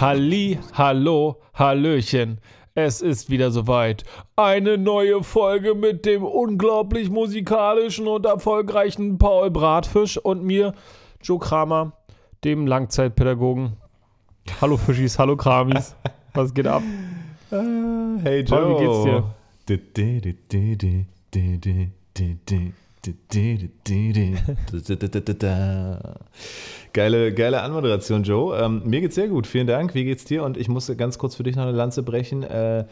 Halli, hallo, hallöchen. Es ist wieder soweit. Eine neue Folge mit dem unglaublich musikalischen und erfolgreichen Paul Bratfisch und mir, Joe Kramer, dem Langzeitpädagogen. Hallo Fischis, hallo Kramis. Was geht ab? Hey Joe. Paul, wie geht's dir? Geile, geile Anmoderation, Joe. Ähm, mir geht's sehr gut, vielen Dank. Wie geht's dir? Und ich muss ganz kurz für dich noch eine Lanze brechen. Äh,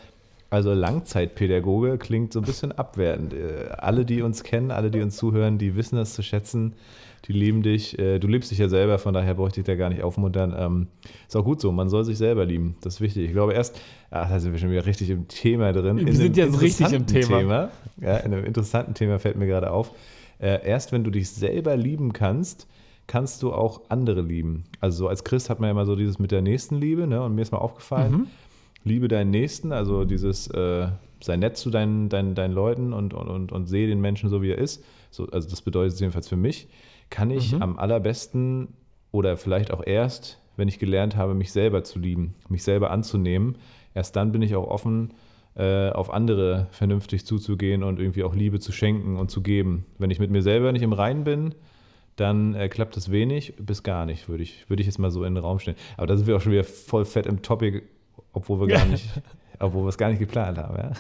also Langzeitpädagoge klingt so ein bisschen abwertend. Äh, alle, die uns kennen, alle, die uns zuhören, die wissen das zu schätzen. Die lieben dich. Äh, du liebst dich ja selber, von daher bräuchte ich da gar nicht aufmuntern. Ähm, ist auch gut so, man soll sich selber lieben. Das ist wichtig. Ich glaube erst, ach, da sind wir schon wieder richtig im Thema drin. Wir in sind jetzt richtig im interessanten Thema. Ja, in einem interessanten Thema fällt mir gerade auf. Äh, erst wenn du dich selber lieben kannst, kannst du auch andere lieben. Also so als Christ hat man ja immer so dieses mit der Nächstenliebe, ne? Und mir ist mal aufgefallen, Mhm. liebe deinen Nächsten, also dieses äh, sei nett zu deinen, deinen, deinen Leuten und, und, und, und sehe den Menschen so, wie er ist. So, also das bedeutet es jedenfalls für mich, kann ich Mhm. am allerbesten oder vielleicht auch erst, wenn ich gelernt habe, mich selber zu lieben, mich selber anzunehmen, erst dann bin ich auch offen, äh, auf andere vernünftig zuzugehen und irgendwie auch Liebe zu schenken und zu geben. Wenn ich mit mir selber nicht im Reinen bin, dann äh, klappt das wenig bis gar nicht, würde ich, würde ich jetzt mal so in den Raum stellen. Aber da sind wir auch schon wieder voll fett im Topic, obwohl wir gar nicht, obwohl wir es gar nicht geplant haben. Ja?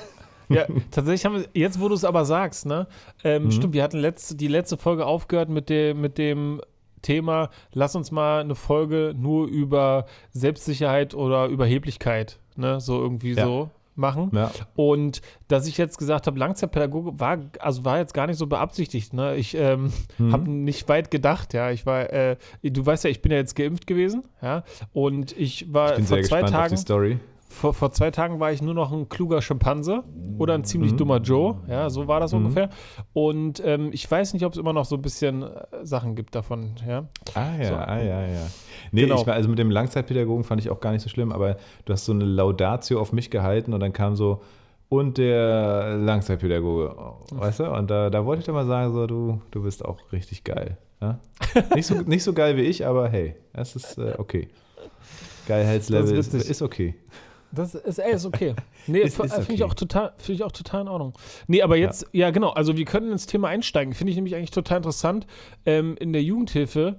Ja, tatsächlich haben wir, jetzt wo du es aber sagst, ne? Ähm, Mhm. Stimmt, wir hatten letzte, die letzte Folge aufgehört mit dem, mit dem Thema, lass uns mal eine Folge nur über Selbstsicherheit oder Überheblichkeit, ne? So irgendwie Ja. so machen. Ja. Und dass ich jetzt gesagt habe, Langzeitpädagoge war, also war jetzt gar nicht so beabsichtigt. Ne? Ich ähm, Mhm. habe nicht weit gedacht, ja. Ich war, äh, du weißt ja, ich bin ja jetzt geimpft gewesen, ja. Und ich war Ich vor zwei Tagen. Vor, vor zwei Tagen war ich nur noch ein kluger Schimpanse oder ein ziemlich dummer Joe. Ja, so war das Mhm. ungefähr. Und ähm, ich weiß nicht, ob es immer noch so ein bisschen äh, Sachen gibt davon. Ja, Ah ja, So. ah ja, ja. Nee, Genau. ich war, also mit dem Langzeitpädagogen fand ich auch gar nicht so schlimm, aber du hast so eine Laudatio auf mich gehalten und dann kam so, und der Langzeitpädagoge, weißt du? Und da, da wollte ich doch mal sagen, so, du, du bist auch richtig geil. Ja? Nicht, so, nicht so geil wie ich, aber hey, das ist äh, okay. Geilheitslevel ist, ist okay. Das ist, ey, ist okay. Nee, Ist- finde ist ich okay. auch total, finde ich auch total in Ordnung. Nee, aber jetzt, ja, genau, also wir können ins Thema einsteigen. Finde ich nämlich eigentlich total interessant. Ähm, in der Jugendhilfe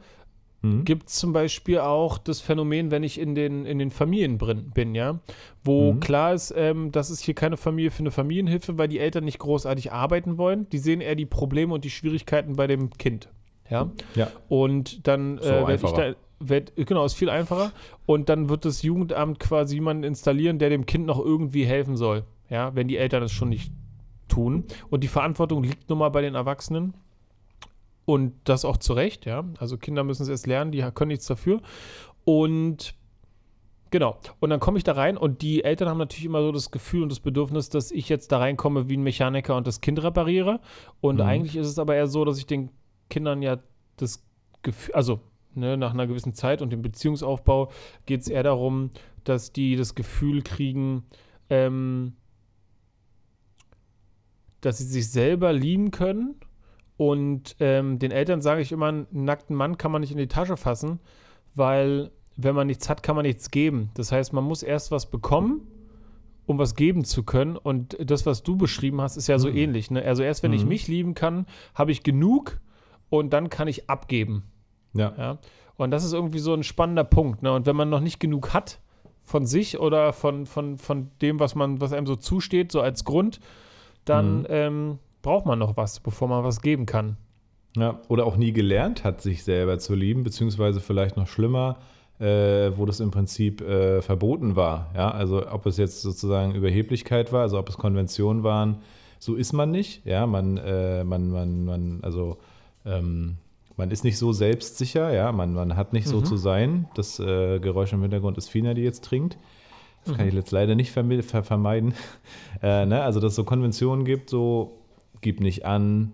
Mhm. gibt es zum Beispiel auch das Phänomen, wenn ich in den, in den Familien bin, ja, wo Mhm. klar ist, ähm, das ist hier keine Familie für eine Familienhilfe, weil die Eltern nicht großartig arbeiten wollen. Die sehen eher die Probleme und die Schwierigkeiten bei dem Kind. Ja. Ja. Und dann So äh, werde ich da, werd, genau, ist viel einfacher. Und dann wird das Jugendamt quasi jemanden installieren, der dem Kind noch irgendwie helfen soll. Ja, wenn die Eltern es schon nicht tun. Und die Verantwortung liegt nun mal bei den Erwachsenen. Und das auch zu Recht, ja. Also Kinder müssen es erst lernen, die können nichts dafür. Und genau. Und dann komme ich da rein und die Eltern haben natürlich immer so das Gefühl und das Bedürfnis, dass ich jetzt da reinkomme wie ein Mechaniker und das Kind repariere. Und Mhm. eigentlich ist es aber eher so, dass ich den Kindern ja das Gefühl, also ne, nach einer gewissen Zeit und dem Beziehungsaufbau geht es eher darum, dass die das Gefühl kriegen, ähm, dass sie sich selber lieben können. Und ähm, den Eltern sage ich immer, einen nackten Mann kann man nicht in die Tasche fassen, weil wenn man nichts hat, kann man nichts geben. Das heißt, man muss erst was bekommen, um was geben zu können. Und das, was du beschrieben hast, ist ja so Mhm. ähnlich. Ne? Also erst wenn ich Mhm. mich lieben kann, habe ich genug und dann kann ich abgeben. Ja. Ja? Und das ist irgendwie so ein spannender Punkt. Ne? Und wenn man noch nicht genug hat von sich oder von, von, von dem, was man, was einem so zusteht, so als Grund, dann Mhm. ähm, braucht man noch was, bevor man was geben kann. Ja, oder auch nie gelernt hat, sich selber zu lieben, beziehungsweise vielleicht noch schlimmer, äh, wo das im Prinzip äh, verboten war. Ja, also ob es jetzt sozusagen Überheblichkeit war, also ob es Konventionen waren, so ist man nicht. Ja, man, äh, man, man, man, also ähm, man ist nicht so selbstsicher, ja, man, man hat nicht so Mhm. zu sein. Das äh, Geräusch im Hintergrund ist Fina, die jetzt trinkt. Das kann ich jetzt leider nicht ver vermeiden. äh, ne? Also, dass es so Konventionen gibt, so gib nicht an,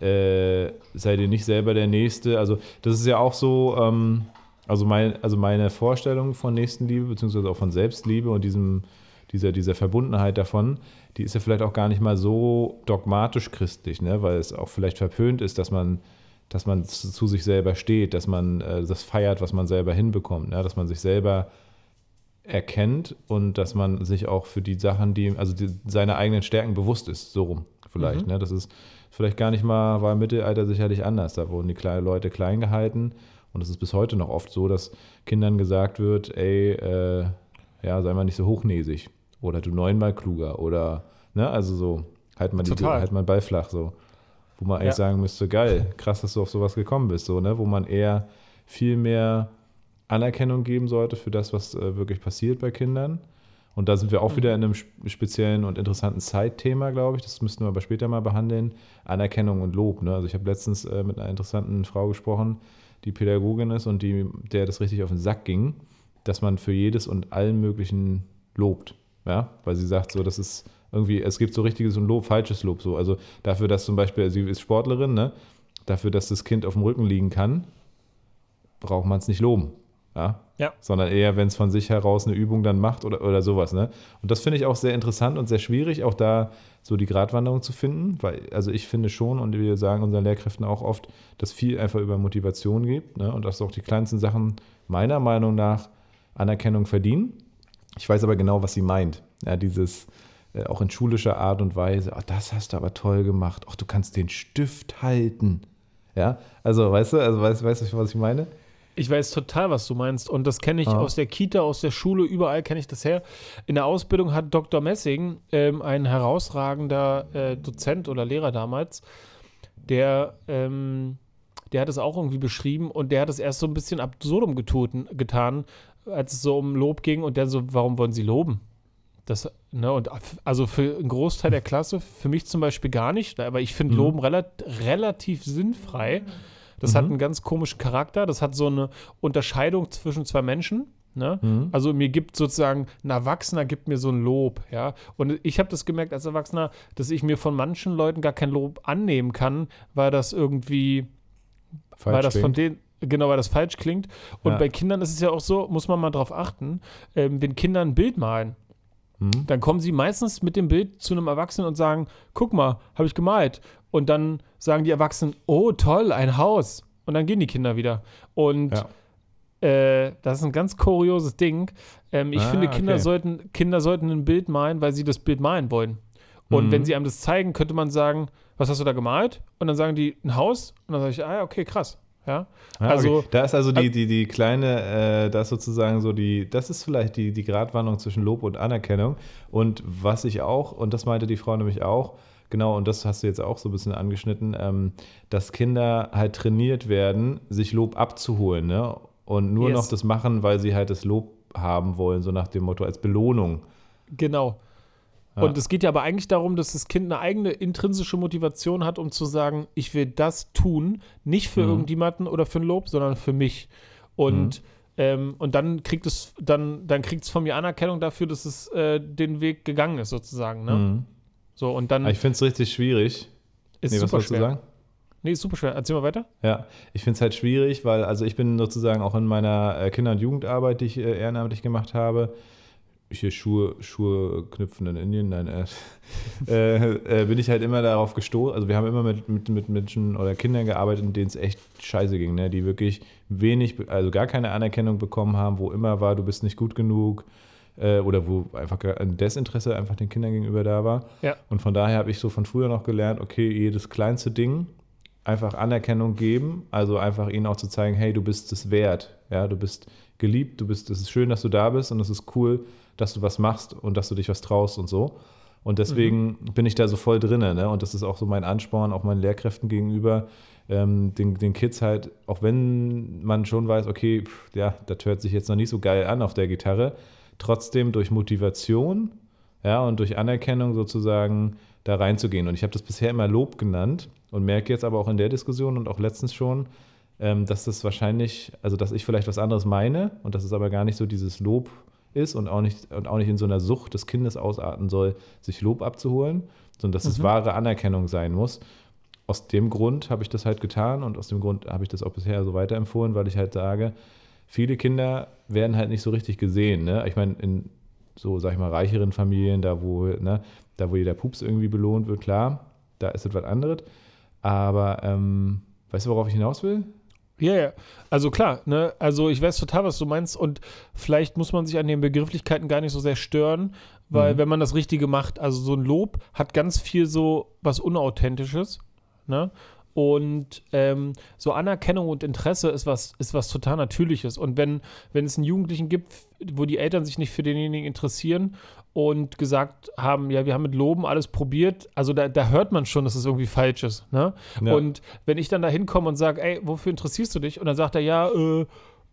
äh, sei dir nicht selber der Nächste. Also, das ist ja auch so, ähm, also, mein, also meine Vorstellung von Nächstenliebe, beziehungsweise auch von Selbstliebe und diesem, dieser, dieser Verbundenheit davon, die ist ja vielleicht auch gar nicht mal so dogmatisch christlich, ne? weil es auch vielleicht verpönt ist, dass man, dass man zu, sich selber steht, dass man äh, das feiert, was man selber hinbekommt, ne? dass man sich selber erkennt und dass man sich auch für die Sachen, die, also die, seine eigenen Stärken bewusst ist, so rum vielleicht. Mhm. Ne? Das ist vielleicht gar nicht mal, war im Mittelalter sicherlich anders. Da wurden die kleinen Leute klein gehalten und es ist bis heute noch oft so, dass Kindern gesagt wird, ey, äh, ja, sei mal nicht so hochnäsig oder du neunmal kluger oder, ne, also so, halt mal, die, halt mal den Ball flach, so. Wo man eigentlich Ja. sagen müsste, geil, krass, dass du auf sowas gekommen bist, so, ne, wo man eher viel mehr Anerkennung geben sollte für das, was äh, wirklich passiert bei Kindern. Und da sind wir auch Mhm. wieder in einem sp- speziellen und interessanten Zeitthema, glaube ich. Das müssten wir aber später mal behandeln. Anerkennung und Lob. Ne? Also ich habe letztens äh, mit einer interessanten Frau gesprochen, die Pädagogin ist und die, der das richtig auf den Sack ging, dass man für jedes und allen möglichen lobt. Ja, weil sie sagt so, das ist irgendwie, es gibt so richtiges und Lob, falsches Lob. So. Also dafür, dass zum Beispiel, sie ist Sportlerin, ne? dafür, dass das Kind auf dem Rücken liegen kann, braucht man es nicht loben. Ja? Ja. Sondern eher, wenn es von sich heraus eine Übung dann macht oder, oder sowas. Ne? Und das finde ich auch sehr interessant und sehr schwierig, auch da so die Gratwanderung zu finden, weil, also ich finde schon, und wir sagen unseren Lehrkräften auch oft, dass viel einfach über Motivation geht ne? und dass auch die kleinsten Sachen meiner Meinung nach Anerkennung verdienen. Ich weiß aber genau, was sie meint. Ja, dieses äh, auch in schulischer Art und Weise, "Ah, das hast du aber toll gemacht, ach, du kannst den Stift halten. Ja, also weißt du, also weißt, weißt du, was ich meine? Ich weiß total, was du meinst. Und das kenne ich Ah. aus der Kita, aus der Schule, überall kenne ich das her. In der Ausbildung hat Dr. Messing, ähm, ein herausragender äh, Dozent oder Lehrer damals, der, ähm, der hat es auch irgendwie beschrieben und der hat es erst so ein bisschen absurdum getuten, getan, als es so um Lob ging und der so, warum wollen Sie loben? Das, ne, und also für einen Großteil der Klasse, für mich zum Beispiel gar nicht, aber ich finde Mhm. Loben relat relativ sinnfrei. Das hat Mhm. einen ganz komischen Charakter. Das hat so eine Unterscheidung zwischen zwei Menschen. Ne? Mhm. Also mir gibt sozusagen, ein Erwachsener gibt mir so ein Lob, ja. Und ich habe das gemerkt als Erwachsener, dass ich mir von manchen Leuten gar kein Lob annehmen kann, weil das irgendwie, weil Falsch das von denen, genau, weil das falsch klingt. Und Ja. bei Kindern ist es ja auch so, muss man mal drauf achten, ähm, wenn Kinder ein Bild malen, Mhm. dann kommen sie meistens mit dem Bild zu einem Erwachsenen und sagen, guck mal, habe ich gemalt. Und dann sagen die Erwachsenen, oh toll, ein Haus. Und dann gehen die Kinder wieder. Und Ja. äh, das ist ein ganz kurioses Ding. Ähm, ich Ah, finde, Kinder, okay. sollten, Kinder sollten ein Bild malen, weil sie das Bild malen wollen. Und Mhm. wenn sie einem das zeigen, könnte man sagen, was hast du da gemalt? Und dann sagen die, ein Haus. Und dann sage ich, ah ja, okay, krass. Ja, Ah, also- okay. da ist also die, die, die kleine, äh, da ist sozusagen so die, das ist vielleicht die, die Gratwanderung zwischen Lob und Anerkennung. Und was ich auch, und das meinte die Frau nämlich auch, genau, und das hast du jetzt auch so ein bisschen angeschnitten, ähm, dass Kinder halt trainiert werden, sich Lob abzuholen, ne? Und nur Yes. noch das machen, weil sie halt das Lob haben wollen, so nach dem Motto, als Belohnung. Genau. Ja. Und es geht ja aber eigentlich darum, dass das Kind eine eigene intrinsische Motivation hat, um zu sagen, ich will das tun, nicht für Mhm. irgendjemanden oder für ein Lob, sondern für mich. Und, ähm, und dann kriegt es, dann, dann kriegt es von mir Anerkennung dafür, dass es äh, den Weg gegangen ist, sozusagen. Ne? Mhm. So, und dann Aber ich finde es richtig schwierig. ist nee, es was super wolltest du schwer. sagen? Nee, ist super schwer. Erzähl mal weiter. Ja, ich finde es halt schwierig, weil also ich bin sozusagen auch in meiner äh, Kinder- und Jugendarbeit, die ich äh, ehrenamtlich gemacht habe, hier Schuhe, Schuhe knüpfen in Indien, nein, äh, äh, äh, bin ich halt immer darauf gestoßen. Also wir haben immer mit, mit, mit Menschen oder Kindern gearbeitet, denen es echt scheiße ging, ne? die wirklich wenig, also gar keine Anerkennung bekommen haben, wo immer war, du bist nicht gut genug äh, oder wo einfach ein Desinteresse einfach den Kindern gegenüber da war. Ja. Und von daher habe ich so von früher noch gelernt, okay, jedes kleinste Ding einfach Anerkennung geben, also einfach ihnen auch zu zeigen, hey, du bist es wert, ja, du bist geliebt, du bist, es ist schön, dass du da bist und es ist cool, dass du was machst und dass du dich was traust und so. Und deswegen bin ich da so voll drinne, ne? Und das ist auch so mein Ansporn, auch meinen Lehrkräften gegenüber, ähm, den, den Kids halt, auch wenn man schon weiß, okay, pff, ja, das hört sich jetzt noch nicht so geil an auf der Gitarre, trotzdem durch Motivation, ja, und durch Anerkennung sozusagen da reinzugehen. Und ich habe das bisher immer Lob genannt und merke jetzt aber auch in der Diskussion und auch letztens schon, ähm, dass das wahrscheinlich, also dass ich vielleicht was anderes meine und dass es aber gar nicht so dieses Lob ist und auch nicht, und auch nicht in so einer Sucht des Kindes ausarten soll, sich Lob abzuholen, sondern dass es Mhm. wahre Anerkennung sein muss. Aus dem Grund habe ich das halt getan und aus dem Grund habe ich das auch bisher so weiterempfohlen, weil ich halt sage, viele Kinder werden halt nicht so richtig gesehen. Ne? Ich meine, in so, sag ich mal, reicheren Familien, da wo, ne, da wo jeder Pups irgendwie belohnt wird, klar, da ist etwas anderes. Aber ähm, weißt du, worauf ich hinaus will? Ja, ja. Also klar, ne? Also ich weiß total, was du meinst. Und vielleicht muss man sich an den Begrifflichkeiten gar nicht so sehr stören, weil Mhm. wenn man das Richtige macht, also so ein Lob hat ganz viel so was Unauthentisches, ne? Und ähm, so Anerkennung und Interesse ist was, ist was total Natürliches. Und wenn, wenn es einen Jugendlichen gibt, wo die Eltern sich nicht für denjenigen interessieren und gesagt haben, ja, wir haben mit Loben alles probiert, also da, da hört man schon, dass es irgendwie falsch ist. Ne? Ja. Und wenn ich dann da hinkomme und sage, ey, wofür interessierst du dich? Und dann sagt er, ja, äh,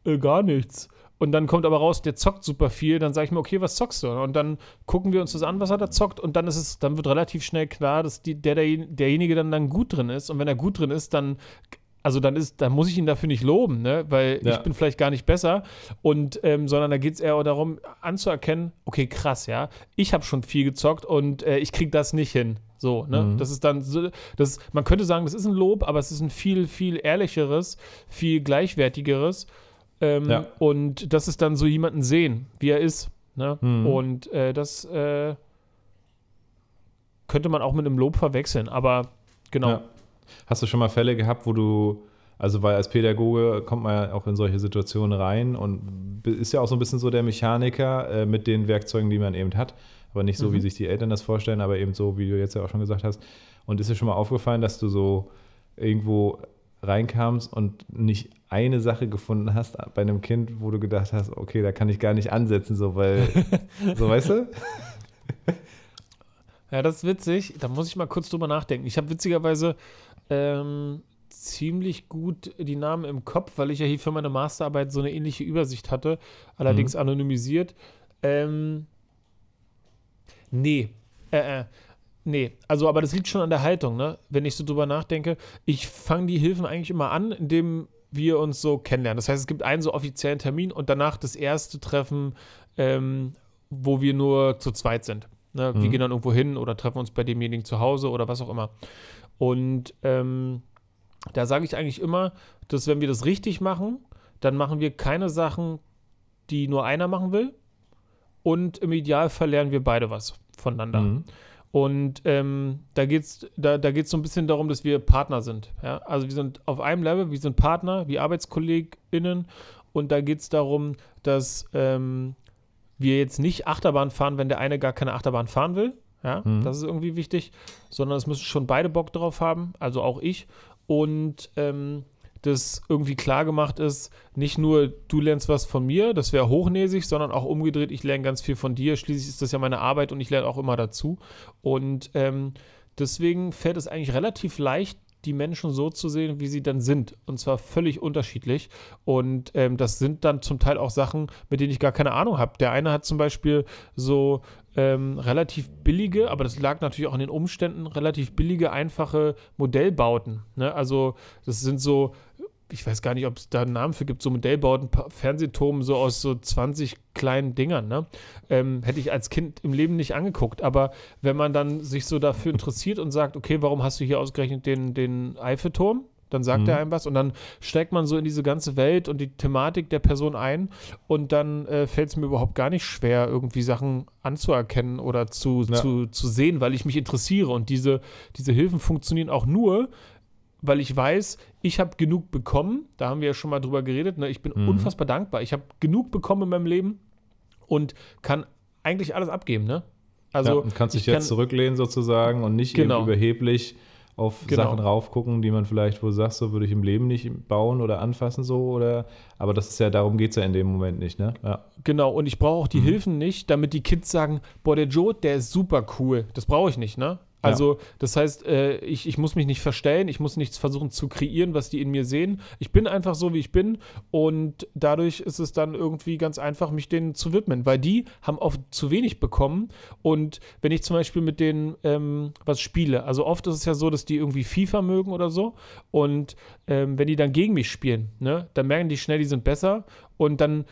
äh, gar nichts. Und dann kommt aber raus, der zockt super viel. Dann sage ich mir, okay, was zockst du? Und dann gucken wir uns das an, was er da zockt. Und dann ist es, dann wird relativ schnell klar, dass die, der, der, derjenige dann, dann gut drin ist. Und wenn er gut drin ist, dann, also dann ist, dann muss ich ihn dafür nicht loben, ne? Weil Ja. ich bin vielleicht gar nicht besser. Und, ähm, sondern da geht es eher darum, anzuerkennen, okay, krass, ja, ich habe schon viel gezockt und äh, ich kriege das nicht hin. So, ne? Mhm. Das ist dann so, das, man könnte sagen, das ist ein Lob, aber es ist ein viel, viel ehrlicheres, viel gleichwertigeres. Ähm, Ja. Und das ist dann so jemanden sehen, wie er ist. Ne? Mhm. Und äh, das äh, könnte man auch mit einem Lob verwechseln, aber genau. Ja. Hast du schon mal Fälle gehabt, wo du, also weil als Pädagoge kommt man ja auch in solche Situationen rein und ist ja auch so ein bisschen so der Mechaniker äh, mit den Werkzeugen, die man eben hat, aber nicht so, Mhm. wie sich die Eltern das vorstellen, aber eben so, wie du jetzt ja auch schon gesagt hast. Und ist dir schon mal aufgefallen, dass du so irgendwo reinkamst und nicht eine Sache gefunden hast bei einem Kind, wo du gedacht hast, okay, da kann ich gar nicht ansetzen, so, weil, so weißt du? Ja, das ist witzig. Da muss ich mal kurz drüber nachdenken. Ich habe witzigerweise ähm, ziemlich gut die Namen im Kopf, weil ich ja hier für meine Masterarbeit so eine ähnliche Übersicht hatte, allerdings anonymisiert. Ähm, nee. Äh, äh, nee. Also, aber das liegt schon an der Haltung, ne? Wenn ich so drüber nachdenke. Ich fange die Hilfen eigentlich immer an, indem wir uns so kennenlernen. Das heißt, es gibt einen so offiziellen Termin und danach das erste Treffen, ähm, wo wir nur zu zweit sind. Ne? Wir Mhm. gehen dann irgendwo hin oder treffen uns bei demjenigen zu Hause oder was auch immer. Und ähm, da sage ich eigentlich immer, dass wenn wir das richtig machen, dann machen wir keine Sachen, die nur einer machen will. Und im Idealfall lernen wir beide was voneinander. Mhm. Und ähm, da geht es da, da geht's so ein bisschen darum, dass wir Partner sind. Ja? Also wir sind auf einem Level, wir sind Partner, wie ArbeitskollegInnen. Und da geht es darum, dass ähm, wir jetzt nicht Achterbahn fahren, wenn der eine gar keine Achterbahn fahren will. Ja, Mhm. das ist irgendwie wichtig, sondern es müssen schon beide Bock drauf haben, also auch ich. Und ähm, das irgendwie klar gemacht ist, nicht nur du lernst was von mir, das wäre hochnäsig, sondern auch umgedreht, ich lerne ganz viel von dir. Schließlich ist das ja meine Arbeit und ich lerne auch immer dazu. Und ähm, deswegen fällt es eigentlich relativ leicht, die Menschen so zu sehen, wie sie dann sind. Und zwar völlig unterschiedlich. Und ähm, das sind dann zum Teil auch Sachen, mit denen ich gar keine Ahnung habe. Der eine hat zum Beispiel so ähm, relativ billige, aber das lag natürlich auch an den Umständen, relativ billige, einfache Modellbauten. Ne? Also das sind so, ich weiß gar nicht, ob es da einen Namen für gibt, so Modellbauten, Pa- Fernsehturm so aus so 20 kleinen Dingern. Ne? Ähm, hätte ich als Kind im Leben nicht angeguckt. Aber wenn man dann sich so dafür interessiert und sagt, okay, warum hast du hier ausgerechnet den, den Eiffelturm? Dann sagt Mhm. er einem was und dann steigt man so in diese ganze Welt und die Thematik der Person ein und dann äh, fällt es mir überhaupt gar nicht schwer, irgendwie Sachen anzuerkennen oder zu, Ja. zu, zu sehen, weil ich mich interessiere. Und diese, diese Hilfen funktionieren auch nur, weil ich weiß, ich habe genug bekommen. Da haben wir ja schon mal drüber geredet. Ne? Ich bin Mhm. unfassbar dankbar. Ich habe genug bekommen in meinem Leben und kann eigentlich alles abgeben. Ne? Also, ja, und kannst dich ich jetzt zurücklehnen sozusagen und nicht Genau. eben überheblich auf Genau. Sachen raufgucken, die man vielleicht, wo du sagst, so würde ich im Leben nicht bauen oder anfassen, so oder aber das ist ja, darum geht es ja in dem Moment nicht, ne? Ja. Genau, und ich brauche auch die Mhm. Hilfen nicht, damit die Kids sagen, boah, der Joe, der ist super cool. Das brauche ich nicht, ne? Also, das heißt, äh, ich, ich muss mich nicht verstellen, ich muss nichts versuchen zu kreieren, was die in mir sehen. Ich bin einfach so, wie ich bin und dadurch ist es dann irgendwie ganz einfach, mich denen zu widmen, weil die haben oft zu wenig bekommen und wenn ich zum Beispiel mit denen ähm, was spiele, also oft ist es ja so, dass die irgendwie FIFA mögen oder so und ähm, wenn die dann gegen mich spielen, ne, dann merken die schnell, die sind besser und dann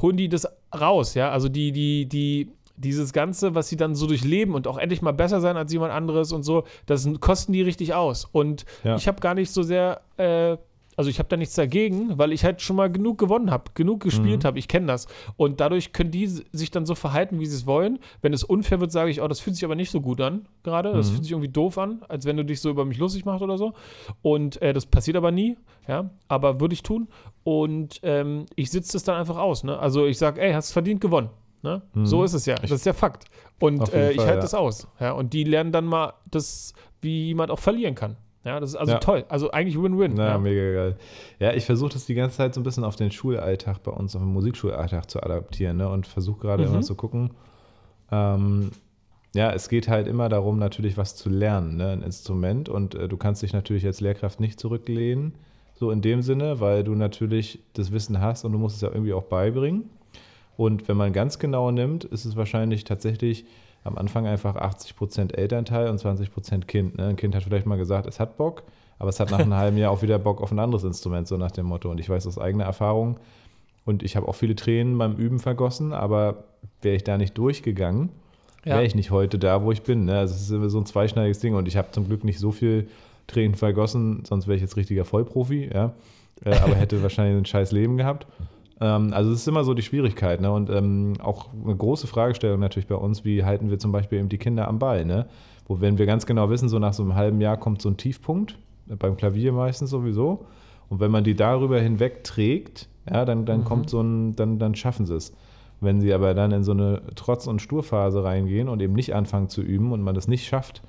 holen die das raus, ja. Also die, die, die, dieses Ganze, was sie dann so durchleben und auch endlich mal besser sein als jemand anderes und so, das kosten die richtig aus. Und Ja. ich habe gar nicht so sehr, äh, Also ich habe da nichts dagegen, weil ich halt schon mal genug gewonnen habe, genug gespielt Mhm. habe. Ich kenne das. Und dadurch können die sich dann so verhalten, wie sie es wollen. Wenn es unfair wird, sage ich, oh, das fühlt sich aber nicht so gut an gerade. Das Mhm. fühlt sich irgendwie doof an, als wenn du dich so über mich lustig machst oder so. Und äh, das passiert aber nie, ja. Aber würde ich tun. Und ähm, ich sitze das dann einfach aus. Ne? Also ich sage, ey, hast verdient gewonnen. Ne? Mhm. So ist es ja. Das ist ja Fakt. Und äh, ich halte ja. das aus. Ja? Und die lernen dann mal, das, wie jemand auch verlieren kann. Ja, das ist also Ja. toll. Also eigentlich Win-Win. Na, ja. mega geil. Ja, ich versuche das die ganze Zeit so ein bisschen auf den Schulalltag bei uns, auf den Musikschulalltag zu adaptieren ne? und versuche gerade Mhm. immer zu gucken. Ähm, ja, es geht halt immer darum, natürlich was zu lernen, ne? ein Instrument. Und äh, du kannst dich natürlich als Lehrkraft nicht zurücklehnen, so in dem Sinne, weil du natürlich das Wissen hast und du musst es ja irgendwie auch beibringen. Und wenn man ganz genau nimmt, ist es wahrscheinlich tatsächlich am Anfang einfach 80% Elternteil und 20% Kind. Ne? Ein Kind hat vielleicht mal gesagt, es hat Bock, aber es hat nach einem halben Jahr auch wieder Bock auf ein anderes Instrument, so nach dem Motto. Und ich weiß aus eigener Erfahrung, und ich habe auch viele Tränen beim Üben vergossen, aber wäre ich da nicht durchgegangen, wäre ich nicht heute da, wo ich bin. Ne? Also es ist immer so ein zweischneidiges Ding und ich habe zum Glück nicht so viel Tränen vergossen, sonst wäre ich jetzt richtiger Vollprofi, ja. Äh, aber hätte wahrscheinlich ein scheiß Leben gehabt. Ähm, also es ist immer so die Schwierigkeit, ne? Und ähm, auch eine große Fragestellung natürlich bei uns, wie halten wir zum Beispiel eben die Kinder am Ball, ne? Wo wenn wir ganz genau wissen, so nach so einem halben Jahr kommt so ein Tiefpunkt, äh, beim Klavier meistens sowieso. Und wenn man die darüber hinweg trägt, ja, dann, dann kommt so ein, dann, dann schaffen sie es. Wenn sie aber dann in so eine Trotz- und Sturphase reingehen und eben nicht anfangen zu üben und man das nicht schafft,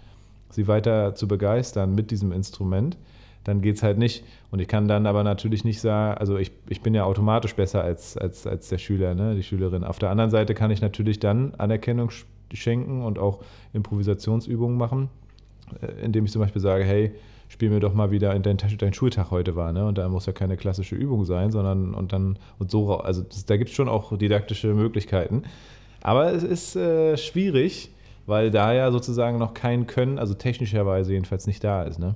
sie weiter zu begeistern mit diesem Instrument, dann geht es halt nicht. Und ich kann dann aber natürlich nicht sagen, also ich, ich bin ja automatisch besser als, als, als der Schüler, ne, die Schülerin. Auf der anderen Seite kann ich natürlich dann Anerkennung sch- schenken und auch Improvisationsübungen machen, äh, indem ich zum Beispiel sage, hey, spiel mir doch mal wieder in dein, dein Schultag heute war, ne? Und da muss ja keine klassische Übung sein, sondern und dann und so, also das, da gibt es schon auch didaktische Möglichkeiten. Aber es ist äh, schwierig, weil da ja sozusagen noch kein Können, also technischerweise jedenfalls nicht da ist, ne?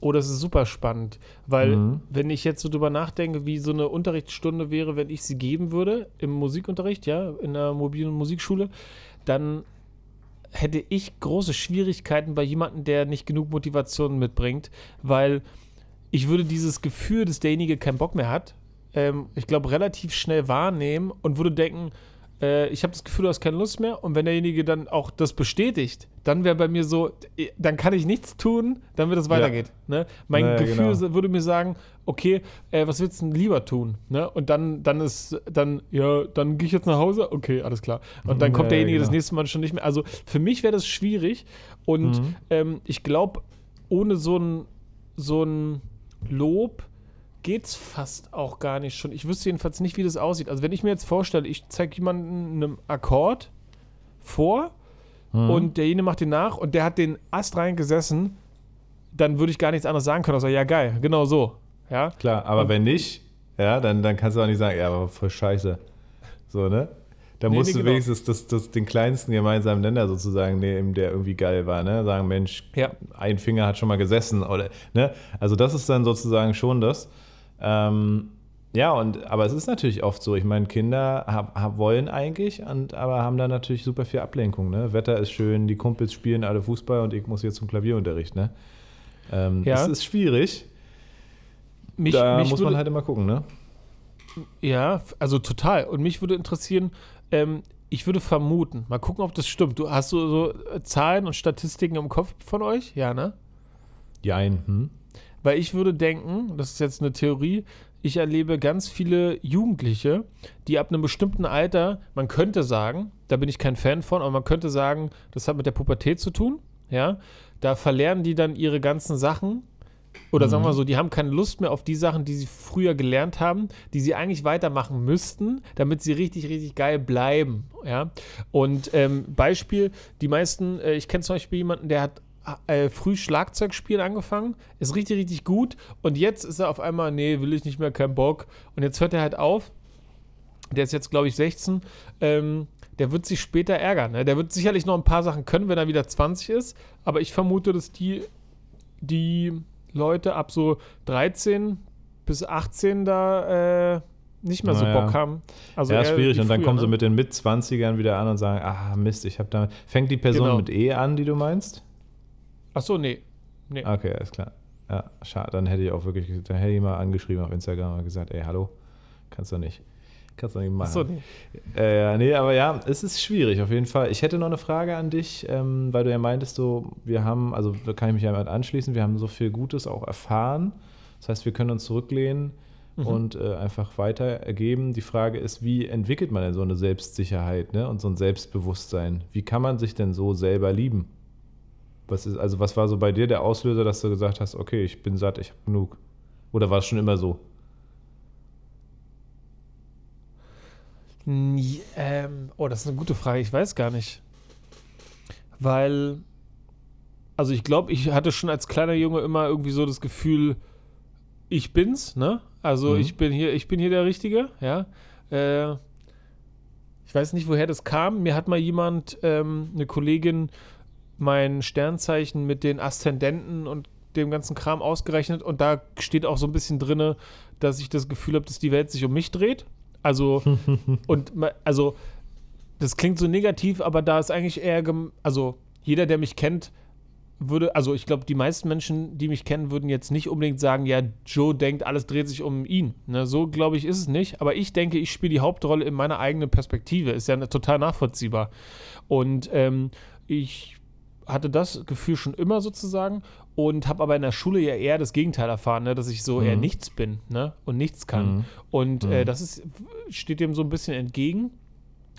Oh, das ist super spannend, weil Mhm. wenn ich jetzt so drüber nachdenke, wie so eine Unterrichtsstunde wäre, wenn ich sie geben würde im Musikunterricht, ja, in einer mobilen Musikschule, dann hätte ich große Schwierigkeiten bei jemandem, der nicht genug Motivation mitbringt, weil ich würde dieses Gefühl, dass derjenige keinen Bock mehr hat, ähm, ich glaube, relativ schnell wahrnehmen und würde denken, äh, ich habe das Gefühl, du hast keine Lust mehr. Und wenn derjenige dann auch das bestätigt, dann wäre bei mir so, äh, dann kann ich nichts tun, dann wird es weitergeht. Ne? Mein Naja, Gefühl genau. würde mir sagen, okay, äh, was willst du denn lieber tun? Ne? Und dann, dann ist, dann, ja, dann gehe ich jetzt nach Hause, okay, alles klar. Und dann kommt Ja, derjenige genau. das nächste Mal schon nicht mehr. Also für mich wäre das schwierig. Und Mhm. ähm, ich glaube, ohne so ein, so ein Lob geht's fast auch gar nicht schon. Ich wüsste jedenfalls nicht, wie das aussieht. Also wenn ich mir jetzt vorstelle, ich zeige jemanden einen Akkord vor Mhm. und derjenige macht den nach und der hat den Ast reingesessen, dann würde ich gar nichts anderes sagen können, außer ja geil, genau so. Ja, Klar, aber wenn nicht, ja, dann, dann kannst du auch nicht sagen, ja, aber voll scheiße. So, ne? Da Nee, musst nee, du genau. wenigstens das, das, den kleinsten gemeinsamen Nenner sozusagen nehmen, der irgendwie geil war, ne? Sagen, Mensch, Ja. ein Finger hat schon mal gesessen oder, ne? Also das ist dann sozusagen schon das. Ähm, ja, und aber es ist natürlich oft so. Ich meine, Kinder hab, hab, wollen eigentlich, und, aber haben dann natürlich super viel Ablenkung. Ne? Wetter ist schön, die Kumpels spielen alle Fußball und ich muss jetzt zum Klavierunterricht. Ne? Ähm, Ja. Es ist schwierig. mich, da mich muss würde, man halt immer gucken. Ne? Ja, also total. Und mich würde interessieren, ähm, ich würde vermuten, mal gucken, ob das stimmt. Du hast so, so äh, Zahlen und Statistiken im Kopf von euch? Ja, ne? Jein. Hm? Weil ich würde denken, das ist jetzt eine Theorie, ich erlebe ganz viele Jugendliche, die ab einem bestimmten Alter, man könnte sagen, da bin ich kein Fan von, aber man könnte sagen, das hat mit der Pubertät zu tun, ja, da verlernen die dann ihre ganzen Sachen oder sagen wir mal so, die haben keine Lust mehr auf die Sachen, die sie früher gelernt haben, die sie eigentlich weitermachen müssten, damit sie richtig, richtig geil bleiben, ja. Und ähm, Beispiel, die meisten, äh, ich kenne zum Beispiel jemanden, der hat äh, früh Schlagzeug spielen angefangen, ist richtig, richtig gut und jetzt ist er auf einmal, nee, will ich nicht mehr, kein Bock und jetzt hört er halt auf, der ist jetzt, glaube ich, 16, ähm, der wird sich später ärgern, ne? der wird sicherlich noch ein paar Sachen können, wenn er wieder 20 ist, aber ich vermute, dass die, die Leute ab so 13 bis 18 da äh, nicht mehr so Naja. Bock haben. Also ja, schwierig. wie Und dann früher, kommen ne? sie mit den Mit-20ern wieder an und sagen, ah Mist, ich habe da. Fängt die Person Genau. mit E an, die du meinst? Ach so, nee. Nee. Okay, alles klar. Ja, schade. Dann hätte ich auch wirklich, dann hätte ich mal angeschrieben auf Instagram und gesagt, ey, hallo, kannst du nicht. Kannst du nicht machen. Achso, nee. Äh, ja, nee, aber ja, es ist schwierig auf jeden Fall. Ich hätte noch eine Frage an dich, ähm, weil du ja meintest, so, wir haben, also da kann ich mich ja anschließen, wir haben so viel Gutes auch erfahren. Das heißt, wir können uns zurücklehnen Mhm. und äh, einfach weitergeben. Die Frage ist, wie entwickelt man denn so eine Selbstsicherheit ne? und so ein Selbstbewusstsein? Wie kann man sich denn so selber lieben? Was ist, also was war so bei dir der Auslöser, dass du gesagt hast, okay, ich bin satt, ich habe genug? Oder war es schon immer so? Ähm, oh, das ist eine gute Frage. Ich weiß gar nicht. Weil, also ich glaube, ich hatte schon als kleiner Junge immer irgendwie so das Gefühl, ich bin's, ne? Also Mhm. ich bin hier, ich bin hier der Richtige, ja. Äh, ich weiß nicht, woher das kam. Mir hat mal jemand, ähm, eine Kollegin, mein Sternzeichen mit den Aszendenten und dem ganzen Kram ausgerechnet und da steht auch so ein bisschen drinne, dass ich das Gefühl habe, dass die Welt sich um mich dreht. Also und also das klingt so negativ, aber da ist eigentlich eher also jeder, der mich kennt, würde, also ich glaube, die meisten Menschen, die mich kennen, würden jetzt nicht unbedingt sagen, ja, Joe denkt, alles dreht sich um ihn. Ne, so glaube ich, ist es nicht. Aber ich denke, ich spiele die Hauptrolle in meiner eigenen Perspektive. Ist ja total nachvollziehbar. Und ähm, ich hatte das Gefühl schon immer sozusagen und habe aber in der Schule ja eher das Gegenteil erfahren, ne, dass ich so eher Mhm. nichts bin ne, und nichts kann. Mhm. Und äh, Mhm. das ist, steht dem so ein bisschen entgegen.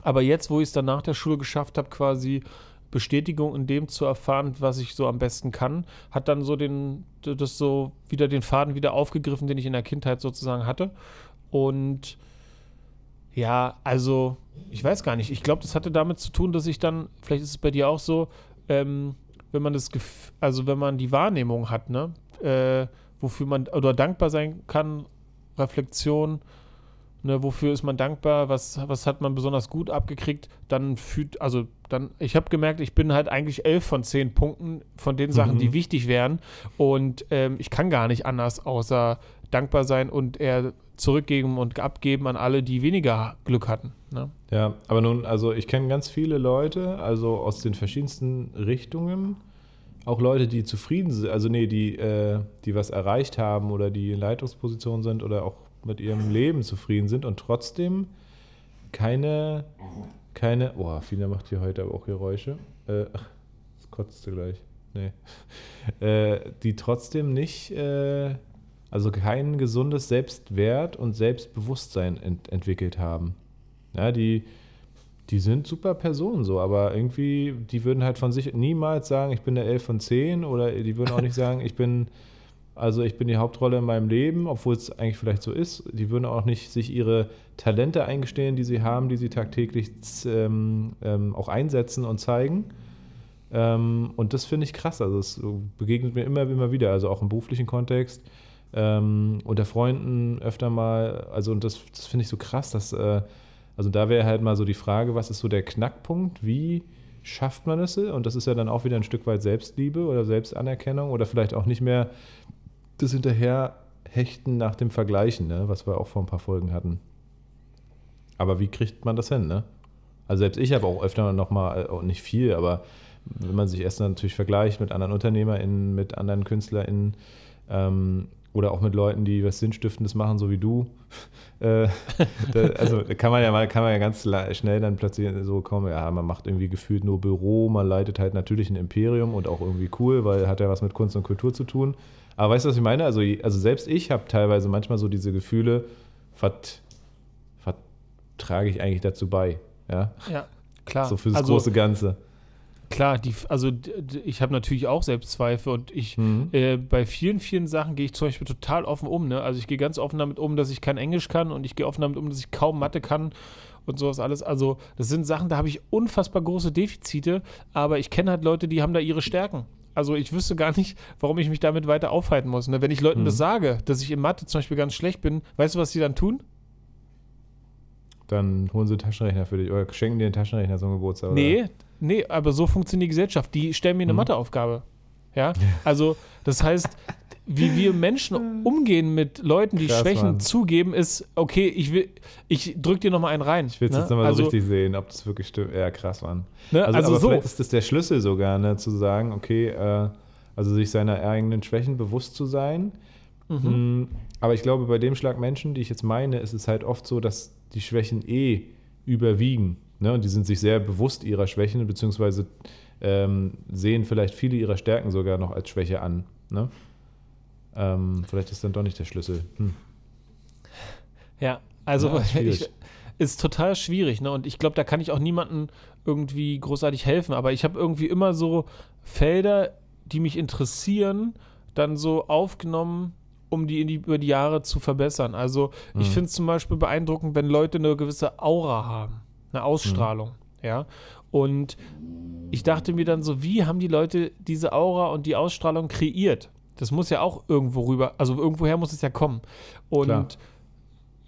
Aber jetzt, wo ich es dann nach der Schule geschafft habe, quasi Bestätigung in dem zu erfahren, was ich so am besten kann, hat dann so den, das so wieder den Faden wieder aufgegriffen, den ich in der Kindheit sozusagen hatte. Und ja, also ich weiß gar nicht. Ich glaube, das hatte damit zu tun, dass ich dann, vielleicht ist es bei dir auch so, ähm, wenn man das, Gef also wenn man die Wahrnehmung hat, ne, äh, wofür man oder dankbar sein kann, Reflexion, ne, wofür ist man dankbar, was, was hat man besonders gut abgekriegt, dann fühlt, also dann, ich habe gemerkt, ich bin halt eigentlich elf von zehn Punkten von den Sachen, Mhm. die wichtig wären und ähm, ich kann gar nicht anders, außer dankbar sein und eher zurückgeben und abgeben an alle, die weniger Glück hatten. Ne? Ja, aber nun, also ich kenne ganz viele Leute, also aus den verschiedensten Richtungen, auch Leute, die zufrieden sind, also nee, die, äh, die was erreicht haben oder die in Leitungspositionen sind oder auch mit ihrem Leben zufrieden sind und trotzdem keine, keine, boah, Fina macht hier heute aber auch Geräusche. Äh, ach, das kotzt du gleich. Nee. Äh, die trotzdem nicht, äh, also kein gesundes Selbstwert und Selbstbewusstsein ent entwickelt haben. Ja, die, die sind super Personen so, aber irgendwie, die würden halt von sich niemals sagen, ich bin der 11 von 10 oder die würden auch nicht sagen, ich bin, also ich bin die Hauptrolle in meinem Leben, obwohl es eigentlich vielleicht so ist. Die würden auch nicht sich ihre Talente eingestehen, die sie haben, die sie tagtäglich ähm, ähm, auch einsetzen und zeigen. Ähm, und das finde ich krass. Also es begegnet mir immer, immer wieder, also auch im beruflichen Kontext, ähm, unter Freunden öfter mal. Also und das, das finde ich so krass, dass, äh, also da wäre halt mal so die Frage, was ist so der Knackpunkt? Wie schafft man es? Und das ist ja dann auch wieder ein Stück weit Selbstliebe oder Selbstanerkennung oder vielleicht auch nicht mehr das Hinterherhechten nach dem Vergleichen, ne? was wir auch vor ein paar Folgen hatten. Aber wie kriegt man das hin? Ne? Also selbst ich habe auch öfter noch mal, äh, auch nicht viel, aber wenn man sich erst natürlich vergleicht mit anderen UnternehmerInnen, mit anderen KünstlerInnen ähm, oder auch mit Leuten, die was Sinnstiftendes machen, so wie du, äh, da, also kann man ja mal, kann man ja ganz schnell dann plötzlich so kommen, ja, man macht irgendwie gefühlt nur Büro, man leitet halt natürlich ein Imperium und auch irgendwie cool, weil hat ja was mit Kunst und Kultur zu tun. Aber weißt du, was ich meine? Also, also selbst ich habe teilweise manchmal so diese Gefühle, was was trage ich eigentlich dazu bei? Ja, Ja, klar. so für das also, große Ganze. Klar, die, also ich habe natürlich auch Selbstzweifel und ich Mhm. äh, bei vielen, vielen Sachen gehe ich zum Beispiel total offen um. Ne? Also ich gehe ganz offen damit um, dass ich kein Englisch kann und ich gehe offen damit um, dass ich kaum Mathe kann und sowas alles. Also das sind Sachen, da habe ich unfassbar große Defizite, aber ich kenne halt Leute, die haben da ihre Stärken. Also ich wüsste gar nicht, warum ich mich damit weiter aufhalten muss. Ne? Wenn ich Leuten Mhm. das sage, dass ich in Mathe zum Beispiel ganz schlecht bin, weißt du, was sie dann tun? Dann holen sie einen Taschenrechner für dich oder schenken dir einen Taschenrechner zum Geburtstag. Oder? Nee, nee, aber so funktioniert die Gesellschaft. Die stellen mir eine Mhm. Matheaufgabe. Ja, also das heißt, wie wir Menschen umgehen mit Leuten, die Krass, Schwächen Mann. zugeben, ist, okay, ich will, ich drück dir nochmal einen rein. Ich will es ne? jetzt nochmal also, so richtig sehen, ob das wirklich stimmt. Ja, krass, Mann. Ne? Also, Also, aber so. vielleicht ist das der Schlüssel sogar, ne, zu sagen, okay, äh, Also sich seiner eigenen Schwächen bewusst zu sein. Mhm. Aber ich glaube, bei dem Schlag Menschen, die ich jetzt meine, ist es halt oft so, dass die Schwächen eh überwiegen. Ne? Und die sind sich sehr bewusst ihrer Schwächen, beziehungsweise ähm, sehen vielleicht viele ihrer Stärken sogar noch als Schwäche an. Ne? Ähm, vielleicht ist dann doch nicht der Schlüssel. Hm. Ja, also ja, ich, ist total schwierig, ne? Und ich glaube, da kann ich auch niemandem irgendwie großartig helfen. Aber ich habe irgendwie immer so Felder, die mich interessieren, dann so aufgenommen, um die, die über die Jahre zu verbessern. Also mhm. ich finde es zum Beispiel beeindruckend, wenn Leute eine gewisse Aura haben, eine Ausstrahlung, mhm. ja. Und ich dachte mir dann so, wie haben die Leute diese Aura und die Ausstrahlung kreiert? Das muss ja auch irgendwo rüber, also irgendwoher muss es ja kommen. Und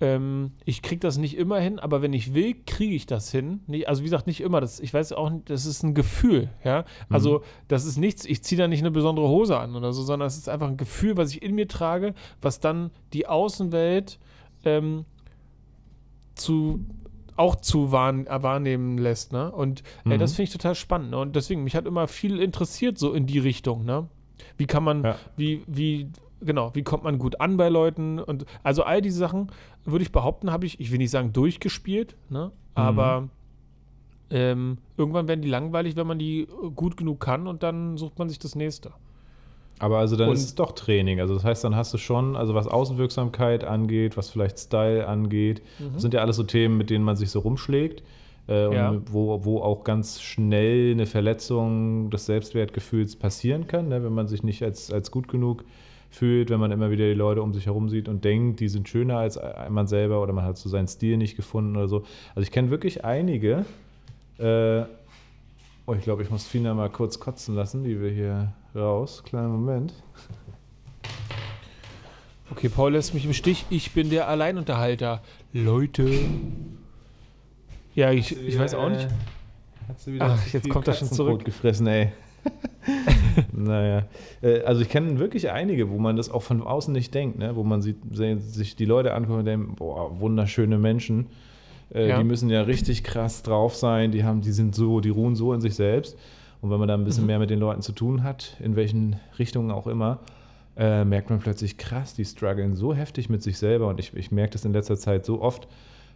ähm, ich kriege das nicht immer hin, aber wenn ich will, kriege ich das hin. Nee, also wie gesagt, nicht immer. Das, ich weiß auch, das ist ein Gefühl, ja. Also mhm. das ist nichts, ich ziehe da nicht eine besondere Hose an oder so, sondern es ist einfach ein Gefühl, was ich in mir trage, was dann die Außenwelt ähm, zu auch zu wahrn wahrnehmen lässt, ne? Und äh, mhm. das finde ich total spannend. Ne? Und deswegen, mich hat immer viel interessiert, so in die Richtung, ne? Wie kann man, ja. wie, wie, genau, wie kommt man gut an bei Leuten und also all diese Sachen, würde ich behaupten, habe ich, ich will nicht sagen durchgespielt, ne? Aber mhm. ähm, irgendwann werden die langweilig, wenn man die gut genug kann und dann sucht man sich das nächste. Aber also dann und, ist es doch Training. Also das heißt, dann hast du schon, also was Außenwirksamkeit angeht, was vielleicht Style angeht, mhm. das sind ja alles so Themen, mit denen man sich so rumschlägt. Äh, ja. wo, wo auch ganz schnell eine Verletzung des Selbstwertgefühls passieren kann, ne, wenn man sich nicht als, als gut genug fühlt, wenn man immer wieder die Leute um sich herum sieht und denkt, die sind schöner als man selber oder man hat so seinen Stil nicht gefunden oder so. Also ich kenne wirklich einige, äh, oh, ich glaube, ich muss Fina mal kurz kotzen lassen, die wir hier raus. Kleiner Moment. Okay, Paul lässt mich im Stich. Ich bin der Alleinunterhalter. Leute. Ja, ich, ich weiß auch nicht. Hast du wieder Ach, jetzt kommt das schon zurück. gefressen, ey. naja. Äh, also ich kenne wirklich einige, wo man das auch von außen nicht denkt, ne? wo man sieht, sich die Leute anguckt und denkt, boah, wunderschöne Menschen. Äh, ja. Die müssen ja richtig krass drauf sein, die haben, die sind so, die ruhen so in sich selbst. Und wenn man da ein bisschen mhm. mehr mit den Leuten zu tun hat, in welchen Richtungen auch immer, äh, merkt man plötzlich, krass, die strugglen so heftig mit sich selber. Und ich, ich merke das in letzter Zeit so oft,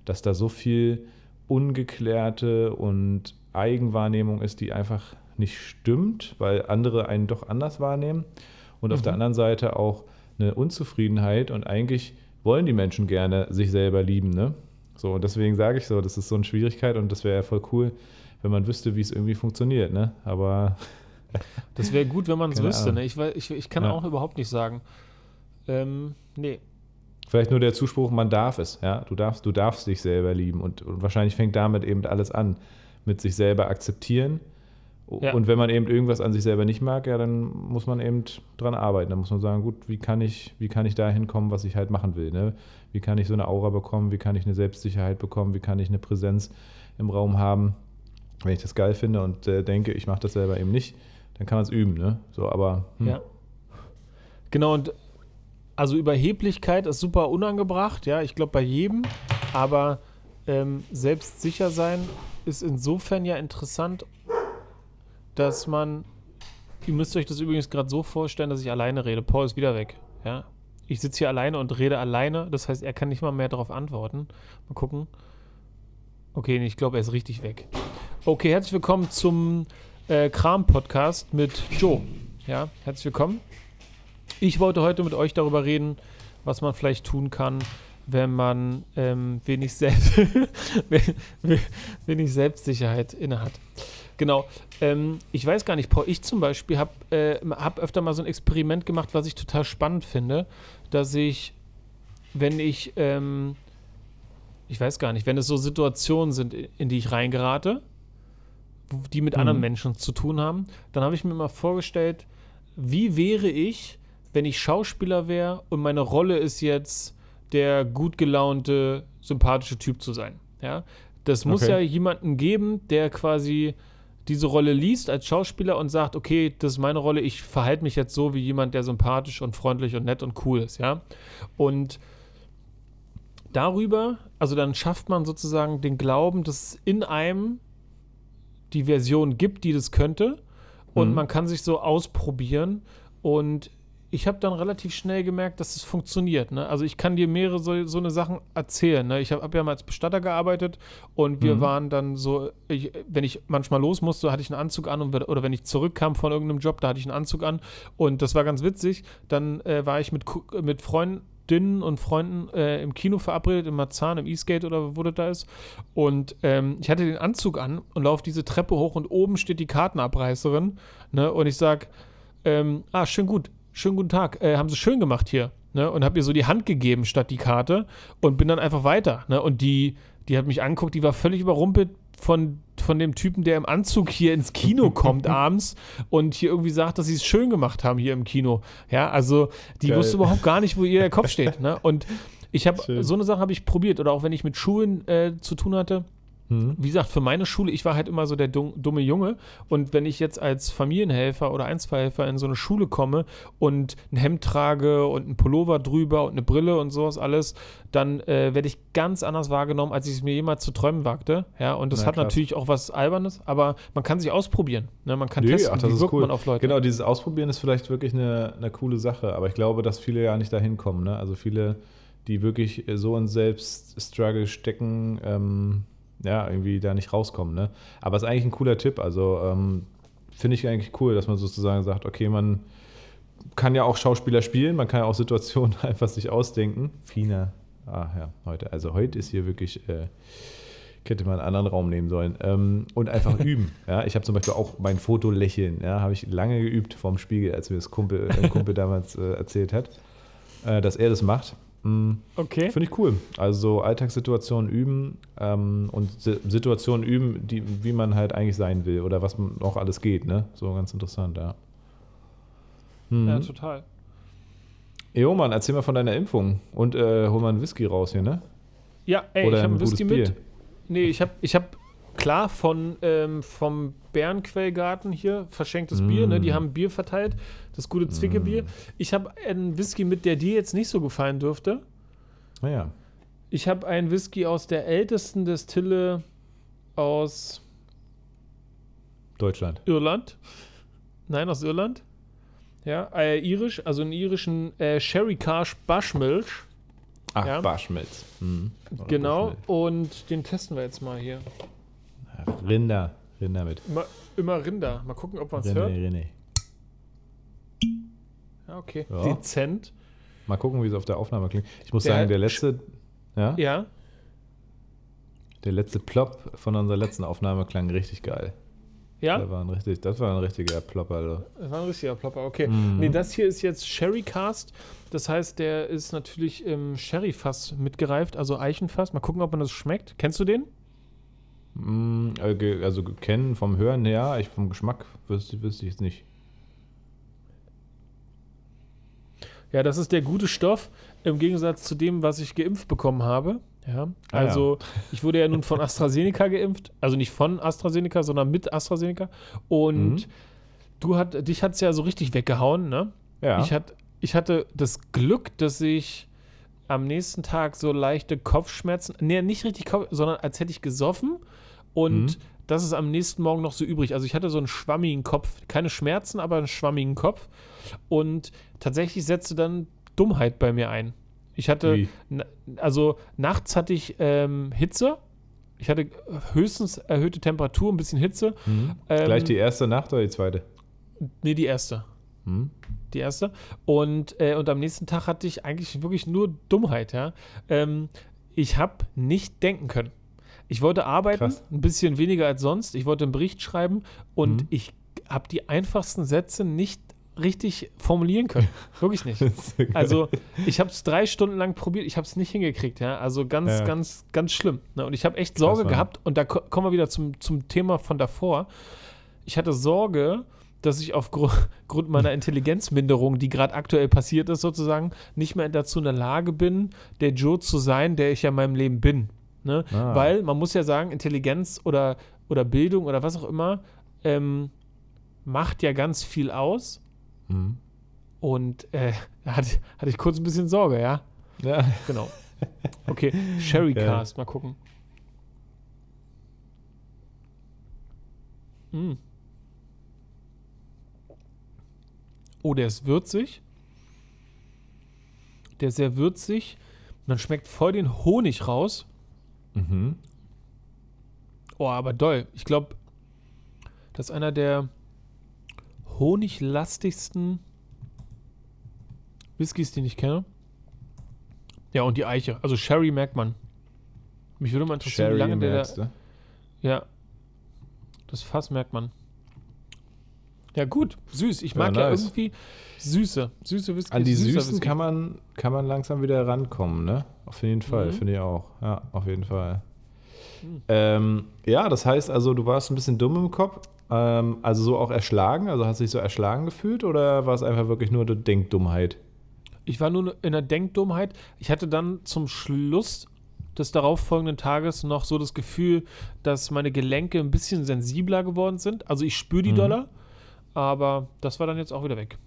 dass da so viel ungeklärte und Eigenwahrnehmung ist, die einfach nicht stimmt, weil andere einen doch anders wahrnehmen. Und mhm. auf der mhm. anderen Seite auch eine Unzufriedenheit und eigentlich wollen die Menschen gerne sich selber lieben. Ne? So, und deswegen sage ich so, das ist so eine Schwierigkeit und das wäre ja voll cool, wenn man wüsste, wie es irgendwie funktioniert, ne? Aber. das wäre gut, wenn man es wüsste, ne? Ich, ich, ich kann ja. auch überhaupt nicht sagen. Ähm, nee. Vielleicht nur der Zuspruch, man darf es, ja. Du darfst, du darfst dich selber lieben und, und wahrscheinlich fängt damit eben alles an. Mit sich selber akzeptieren. Ja. Und wenn man eben irgendwas an sich selber nicht mag, ja, dann muss man eben dran arbeiten. Dann muss man sagen, gut, wie kann ich, wie kann ich dahin kommen, was ich halt machen will? Ne? Wie kann ich so eine Aura bekommen? Wie kann ich eine Selbstsicherheit bekommen? Wie kann ich eine Präsenz im Raum haben? wenn ich das geil finde und äh, denke, ich mache das selber eben nicht, dann kann man es üben, ne? So, aber. Hm. Ja. Genau, und also Überheblichkeit ist super unangebracht, ja, ich glaube bei jedem, aber ähm, selbstsicher sein ist insofern ja interessant, dass man, ihr müsst euch das übrigens gerade so vorstellen, dass ich alleine rede. Paul ist wieder weg, ja. Ich sitze hier alleine und rede alleine, das heißt, er kann nicht mal mehr darauf antworten. Mal gucken. Okay, ich glaube, er ist richtig weg. Okay, herzlich willkommen zum äh, Kram-Podcast mit Joe. Ja, herzlich willkommen. Ich wollte heute mit euch darüber reden, was man vielleicht tun kann, wenn man ähm, wenig, Selbst wenig Selbstsicherheit innehat. Genau. Ähm, ich weiß gar nicht, Paul, ich zum Beispiel habe äh, hab öfter mal so ein Experiment gemacht, was ich total spannend finde, dass ich, wenn ich, ähm, ich weiß gar nicht, wenn es so Situationen sind, in die ich reingerate, die mit mhm. anderen Menschen zu tun haben, dann habe ich mir mal vorgestellt, wie wäre ich, wenn ich Schauspieler wäre und meine Rolle ist jetzt der gut gelaunte, sympathische Typ zu sein. Ja, das muss okay. ja jemanden geben, der quasi diese Rolle liest als Schauspieler und sagt, okay, das ist meine Rolle, ich verhalte mich jetzt so wie jemand, der sympathisch und freundlich und nett und cool ist, ja. Und darüber, also dann schafft man sozusagen den Glauben, dass in einem die Version gibt, die das könnte. Und mhm. man kann sich so ausprobieren Und ich habe dann relativ schnell gemerkt, dass es funktioniert. Ne? Also ich kann dir mehrere so, so eine Sachen erzählen. Ne? Ich habe hab ja mal als Bestatter gearbeitet und wir Mhm. waren dann so, ich, wenn ich manchmal los musste, hatte ich einen Anzug an und, oder wenn ich zurückkam von irgendeinem Job, da hatte ich einen Anzug an und das war ganz witzig. Dann äh, war ich mit, mit Freundinnen und Freunden äh, im Kino verabredet, in Marzahn, im Eastgate oder wo das da ist. Und ähm, ich hatte den Anzug an und laufe diese Treppe hoch und oben steht die Kartenabreißerin. Ne? Und ich sag, ähm, ah, schön gut, schönen guten Tag, äh, haben Sie schön gemacht hier. Ne? Und habe ihr so die Hand gegeben statt die Karte und bin dann einfach weiter. Ne? Und die, die hat mich angeguckt, die war völlig überrumpelt von, von dem Typen, der im Anzug hier ins Kino kommt abends und hier irgendwie sagt, dass sie es schön gemacht haben hier im Kino. Ja, also die Geil. wusste überhaupt gar nicht, wo ihr der Kopf steht. Ne? Und ich habe so eine Sache habe ich probiert oder auch wenn ich mit Schulen äh, zu tun hatte. Wie gesagt, für meine Schule, ich war halt immer so der dumm, dumme Junge. Und wenn ich jetzt als Familienhelfer oder Einzelhelfer in so eine Schule komme und ein Hemd trage und einen Pullover drüber und eine Brille und sowas alles, dann äh, werde ich ganz anders wahrgenommen, als ich es mir jemals zu träumen wagte. Ja, und das Na, hat krass. natürlich auch was Albernes, aber man kann sich ausprobieren. Ne? Man kann Nee, testen, ach, das wie wirkt cool. man auf Leute. Genau, dieses Ausprobieren ist vielleicht wirklich eine, eine coole Sache, aber ich glaube, dass viele ja nicht dahin kommen. Ne? Also viele, die wirklich so in Selbststruggle stecken, ähm, ja, irgendwie da nicht rauskommen. Ne? Aber es ist eigentlich ein cooler Tipp. Also ähm, finde ich eigentlich cool, dass man sozusagen sagt, okay, man kann ja auch Schauspieler spielen, man kann ja auch Situationen einfach sich ausdenken. Fina, ah ja, heute. Also heute ist hier wirklich. Äh, hätte man einen anderen Raum nehmen sollen. Ähm, und einfach üben. Ja, ich habe zum Beispiel auch mein Foto lächeln. Ja, habe ich lange geübt vorm Spiegel, als mir das Kumpel, ein Kumpel damals äh, erzählt hat, äh, dass er das macht. Mm, Okay. Finde ich cool. Also Alltagssituationen üben ähm, und Si- Situationen üben, die, wie man halt eigentlich sein will oder was man noch alles geht. Ne? So ganz interessant, ja. Mhm. Ja, total. Jo, Mann, erzähl mal von deiner Impfung und äh, hol mal einen Whisky raus hier, ne? Ja, ey, Oder ich habe ein einen Whisky gutes mit. Nee, ich habe ich hab klar von ähm, vom Bärenquellgarten hier verschenktes Bier, ne? Die Mm. haben Bier verteilt, das gute Zwickebier. Ich habe einen Whisky mit, der dir jetzt nicht so gefallen dürfte. Naja. Ich habe einen Whisky aus der ältesten Destille aus Deutschland. Irland. Nein, aus Irland. Ja, äh, irisch, also einen irischen äh, Sherry Cash Bushmilch. Ach, Ja. Barschmelz. Mhm. Genau, Bushmilch. und den testen wir jetzt mal hier. Rinder. Rinder mit. Immer, immer Rinder. Mal gucken, ob man es hört. Rinder. Ja, okay. Ja. Dezent. Mal gucken, wie es auf der Aufnahme klingt. Ich muss Der- sagen, der letzte, ja, Ja. der letzte Plop von unserer letzten Aufnahme klang richtig geil. Ja, Das war ein richtig, das war ein richtiger Plop, also. das war ein richtiger Plopper. Okay. Mhm. Nee, das hier ist jetzt Sherry Cast. Das heißt, der ist natürlich im Sherry-Fass mitgereift, also Eichenfass. Mal gucken, ob man das schmeckt. Kennst du den? Mm, äh, Also kennen vom Hören her, ich vom Geschmack wüsste, wüsste ich jetzt nicht. Ja, das ist der gute Stoff im Gegensatz zu dem, was ich geimpft bekommen habe. Ja, Ah, ja. also ich wurde ja nun von AstraZeneca geimpft, also nicht von AstraZeneca, sondern mit AstraZeneca. Und Mhm. du hat, dich hat es ja so richtig weggehauen, ne? Ja. Ich, hat, ich hatte das Glück, dass ich am nächsten Tag so leichte Kopfschmerzen, nee, nicht richtig Kopf, sondern als hätte ich gesoffen und Mhm. das ist am nächsten Morgen noch so übrig. Also ich hatte so einen schwammigen Kopf, keine Schmerzen, aber einen schwammigen Kopf und tatsächlich setzte dann Dummheit bei mir ein. Ich hatte, na- also nachts hatte ich ähm, Hitze. Ich hatte höchstens erhöhte Temperatur, ein bisschen Hitze. Mhm. Ähm, Gleich die erste Nacht oder die zweite? Nee, die erste. Mhm. die erste. Und, äh, und am nächsten Tag hatte ich eigentlich wirklich nur Dummheit, ja. Ähm, ich habe nicht denken können. Ich wollte arbeiten, Krass. ein bisschen weniger als sonst. Ich wollte einen Bericht schreiben und Mhm. ich habe die einfachsten Sätze nicht richtig formulieren können. Wirklich nicht. Also ich habe es drei Stunden lang probiert, ich habe es nicht hingekriegt, ja. Also ganz, Ja. ganz, ganz schlimm. Ne? Und ich habe echt Krass, Sorge Mann. gehabt und da ko kommen wir wieder zum, zum Thema von davor. Ich hatte Sorge, dass ich aufgrund meiner Intelligenzminderung, die gerade aktuell passiert ist, sozusagen, nicht mehr dazu in der Lage bin, der Joe zu sein, der ich ja in meinem Leben bin. Ne? Ah. Weil man muss ja sagen, Intelligenz oder, oder Bildung oder was auch immer ähm, macht ja ganz viel aus. Mhm. Und äh, da hatte, hatte ich kurz ein bisschen Sorge, ja. Ja. Genau. Okay, Sherry Ja. Cast, mal gucken. Mm. Oh, der ist würzig. Der ist sehr würzig. Man schmeckt voll den Honig raus. Mhm. Oh, aber doll. Ich glaube, das ist einer der honiglastigsten Whiskys, den ich kenne. Ja, und die Eiche. Also Sherry merkt man. Mich würde mal interessieren, Sherry wie lange der. du? Ja. Das Fass merkt man. Ja, gut. Süß. Ich Ja, mag ja, nice. irgendwie Süße. Süße Whisky. An die Süßen Whisky. kann man, kann man langsam wieder rankommen, ne? Auf jeden Fall, Mhm. finde ich auch. Ja, auf jeden Fall. Mhm. Ähm, ja, das heißt also, du warst ein bisschen dumm im Kopf. Ähm, also so auch erschlagen? Also hast du dich so erschlagen gefühlt oder war es einfach wirklich nur eine Denkdummheit? Ich war nur in der Denkdummheit. Ich hatte dann zum Schluss des darauffolgenden Tages noch so das Gefühl, dass meine Gelenke ein bisschen sensibler geworden sind. Also ich spüre die Mhm. Dollar, aber das war dann jetzt auch wieder weg.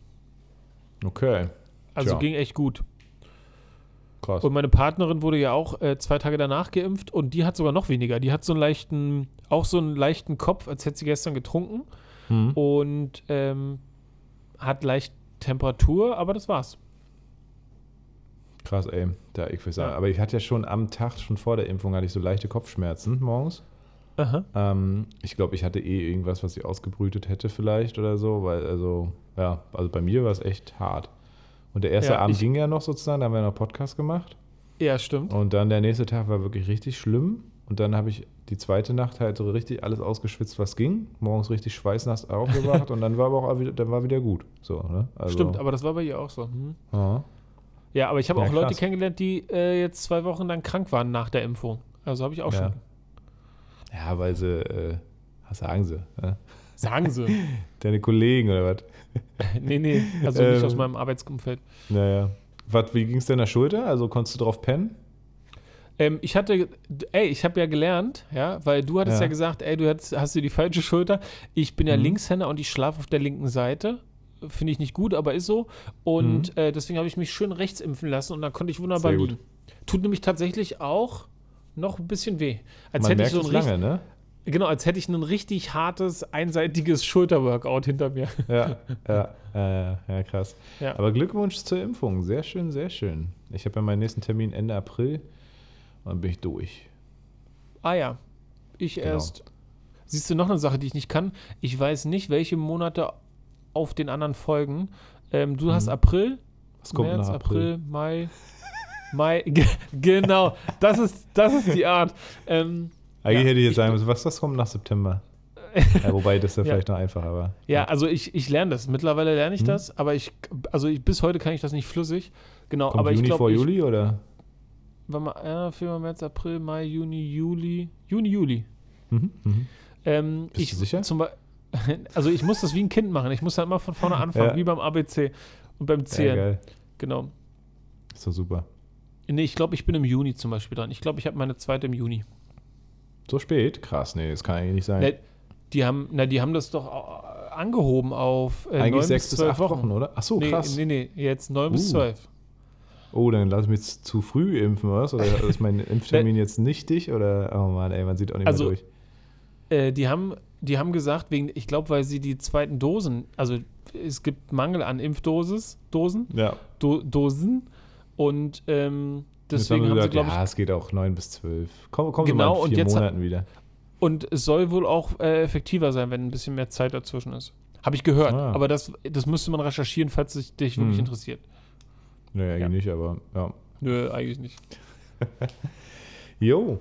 Okay, Also Tja. ging echt gut. krass. Und meine Partnerin wurde ja auch äh, zwei Tage danach geimpft und die hat sogar noch weniger. Die hat so einen leichten, auch so einen leichten Kopf, als hätte sie gestern getrunken Hm. und ähm, hat leicht Temperatur, aber das war's. Krass, ey. Da, ich will sagen. Ja. Aber ich hatte ja schon am Tag, schon vor der Impfung, hatte ich so leichte Kopfschmerzen morgens. Ähm, ich glaube, ich hatte eh irgendwas, was ich ausgebrütet hätte vielleicht oder so, weil, also, ja, also bei mir war es echt hart. Und der erste Ja, Abend ging ja noch sozusagen, da haben wir noch Podcast gemacht. Ja, stimmt. Und dann der nächste Tag war wirklich richtig schlimm. Und dann habe ich die zweite Nacht halt so richtig alles ausgeschwitzt, was ging. Morgens richtig schweißnass aufgewacht und dann war aber auch wieder, dann war wieder gut. So, ne? Also, Stimmt, aber das war bei ihr auch so. Hm. ja. Ja, aber ich habe Ja, auch Leute krass. kennengelernt, die äh, jetzt zwei Wochen lang krank waren nach der Impfung. Also habe ich auch Ja. schon. Ja, weil sie, äh, was sagen sie? Ne? Sagen sie. Deine Kollegen oder was? nee, nee, also nicht Ähm. aus meinem Arbeitsumfeld. Naja. Was, wie ging es deiner Schulter? Also konntest du drauf pennen? Ähm, ich hatte, ey, ich habe ja gelernt, ja, weil du hattest ja, Ja. gesagt, ey, du hast, hast dir die falsche Schulter. Ich bin ja Mhm. Linkshänder und ich schlafe auf der linken Seite. Finde ich nicht gut, aber ist so. Und äh, deswegen habe ich mich schön rechts impfen lassen und dann konnte ich wunderbar Mhm. Sehr gut. Tut nämlich tatsächlich auch noch ein bisschen weh. Als Man hätte ich merkt so es ein richtig, lange, ne? genau, als hätte ich ein richtig hartes, einseitiges Schulterworkout hinter mir. Ja, ja, ja, ja, krass. Ja. Aber Glückwunsch zur Impfung. Sehr schön, sehr schön. Ich habe ja meinen nächsten Termin Ende April und dann bin ich durch. Ah ja, ich Genau. erst. Siehst du noch eine Sache, die ich nicht kann? Ich weiß nicht, welche Monate auf den anderen folgen. Ähm, du hast Mhm. April, Was kommt März, nach April? April, Mai, Mai. Ge- genau, das ist, das ist die Art. Ähm, Eigentlich Ja, hätte ich jetzt ich- sagen müssen, was das kommt nach September. ja, wobei das ja, Ja. vielleicht noch einfacher war. ja, also ich, ich lerne das. Mittlerweile lerne ich Mhm. das, aber ich, also ich, bis heute kann ich das nicht flüssig. Genau, Kommt aber ich Juni vor glaube, ich, Juli oder? warte mal, ja, Februar, März, April, Mai, Juni, Juli, Juni, Juli. Mhm. Mhm. Ähm, Bist ich, du sicher? Zum also ich muss das wie ein Kind machen. Ich muss halt immer von vorne anfangen, Ja. wie beim ABC und beim Ja, Zählen. geil. genau. Ist doch super. Nee, ich glaube, ich bin im Juni zum Beispiel dran. Ich glaube, ich habe meine zweite im Juni. So spät? Krass, nee, das kann eigentlich nicht sein. Ne, die haben, na, die haben das doch äh, angehoben auf äh, eigentlich sechs bis acht Wochen. oder? Ach so, nee, krass. nee, nee, jetzt neun bis Uh. zwölf. Oh, dann lass ich mich jetzt zu früh impfen, was? Oder ist mein Impftermin jetzt nichtig? Oder, oh Mann, ey, man sieht auch nicht Also, mehr durch. Äh, die, haben, die haben gesagt, wegen, ich glaube, weil sie die zweiten Dosen, also es gibt Mangel an Impfdosis, Dosen, Ja. Do, Dosen und ähm, Jetzt deswegen haben haben wir sie, gesagt, glaube ich, ja, es geht auch neun bis zwölf. Komm, kommen Genau, wir mal in und vier jetzt- Monaten wieder. Und es soll wohl auch äh, effektiver sein, wenn ein bisschen mehr Zeit dazwischen ist. Habe ich gehört. Ah. Aber das, das müsste man recherchieren, falls es dich wirklich Hm. interessiert. Naja, eigentlich Ja. nicht, aber ja. Nö, eigentlich nicht. Jo,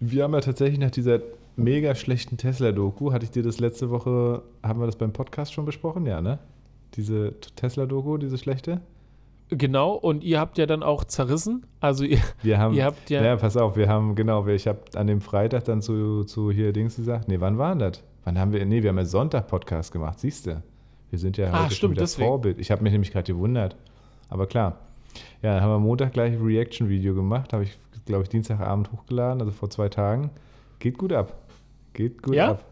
wir haben ja tatsächlich nach dieser mega schlechten Tesla-Doku, hatte ich dir das letzte Woche, haben wir das beim Podcast schon besprochen? Ja, ne? Diese Tesla-Doku, diese schlechte? Genau, und ihr habt ja dann auch zerrissen. Also ihr, Wir haben, ihr habt ja. ja, pass auf, wir haben, genau, ich habe an dem Freitag dann zu, zu hier Dings gesagt, nee, wann war denn das? Wann haben wir, nee, wir haben ja Sonntag-Podcast gemacht, siehst du? Wir sind ja Ah, heute schon stimmt, wieder deswegen. Vorbild. Ich habe mich nämlich gerade gewundert. Aber klar. Ja, dann haben wir Montag gleich ein Reaction-Video gemacht, habe ich, glaube ich, Dienstagabend hochgeladen, also vor zwei Tagen. Geht gut ab. Geht gut Ja? ab.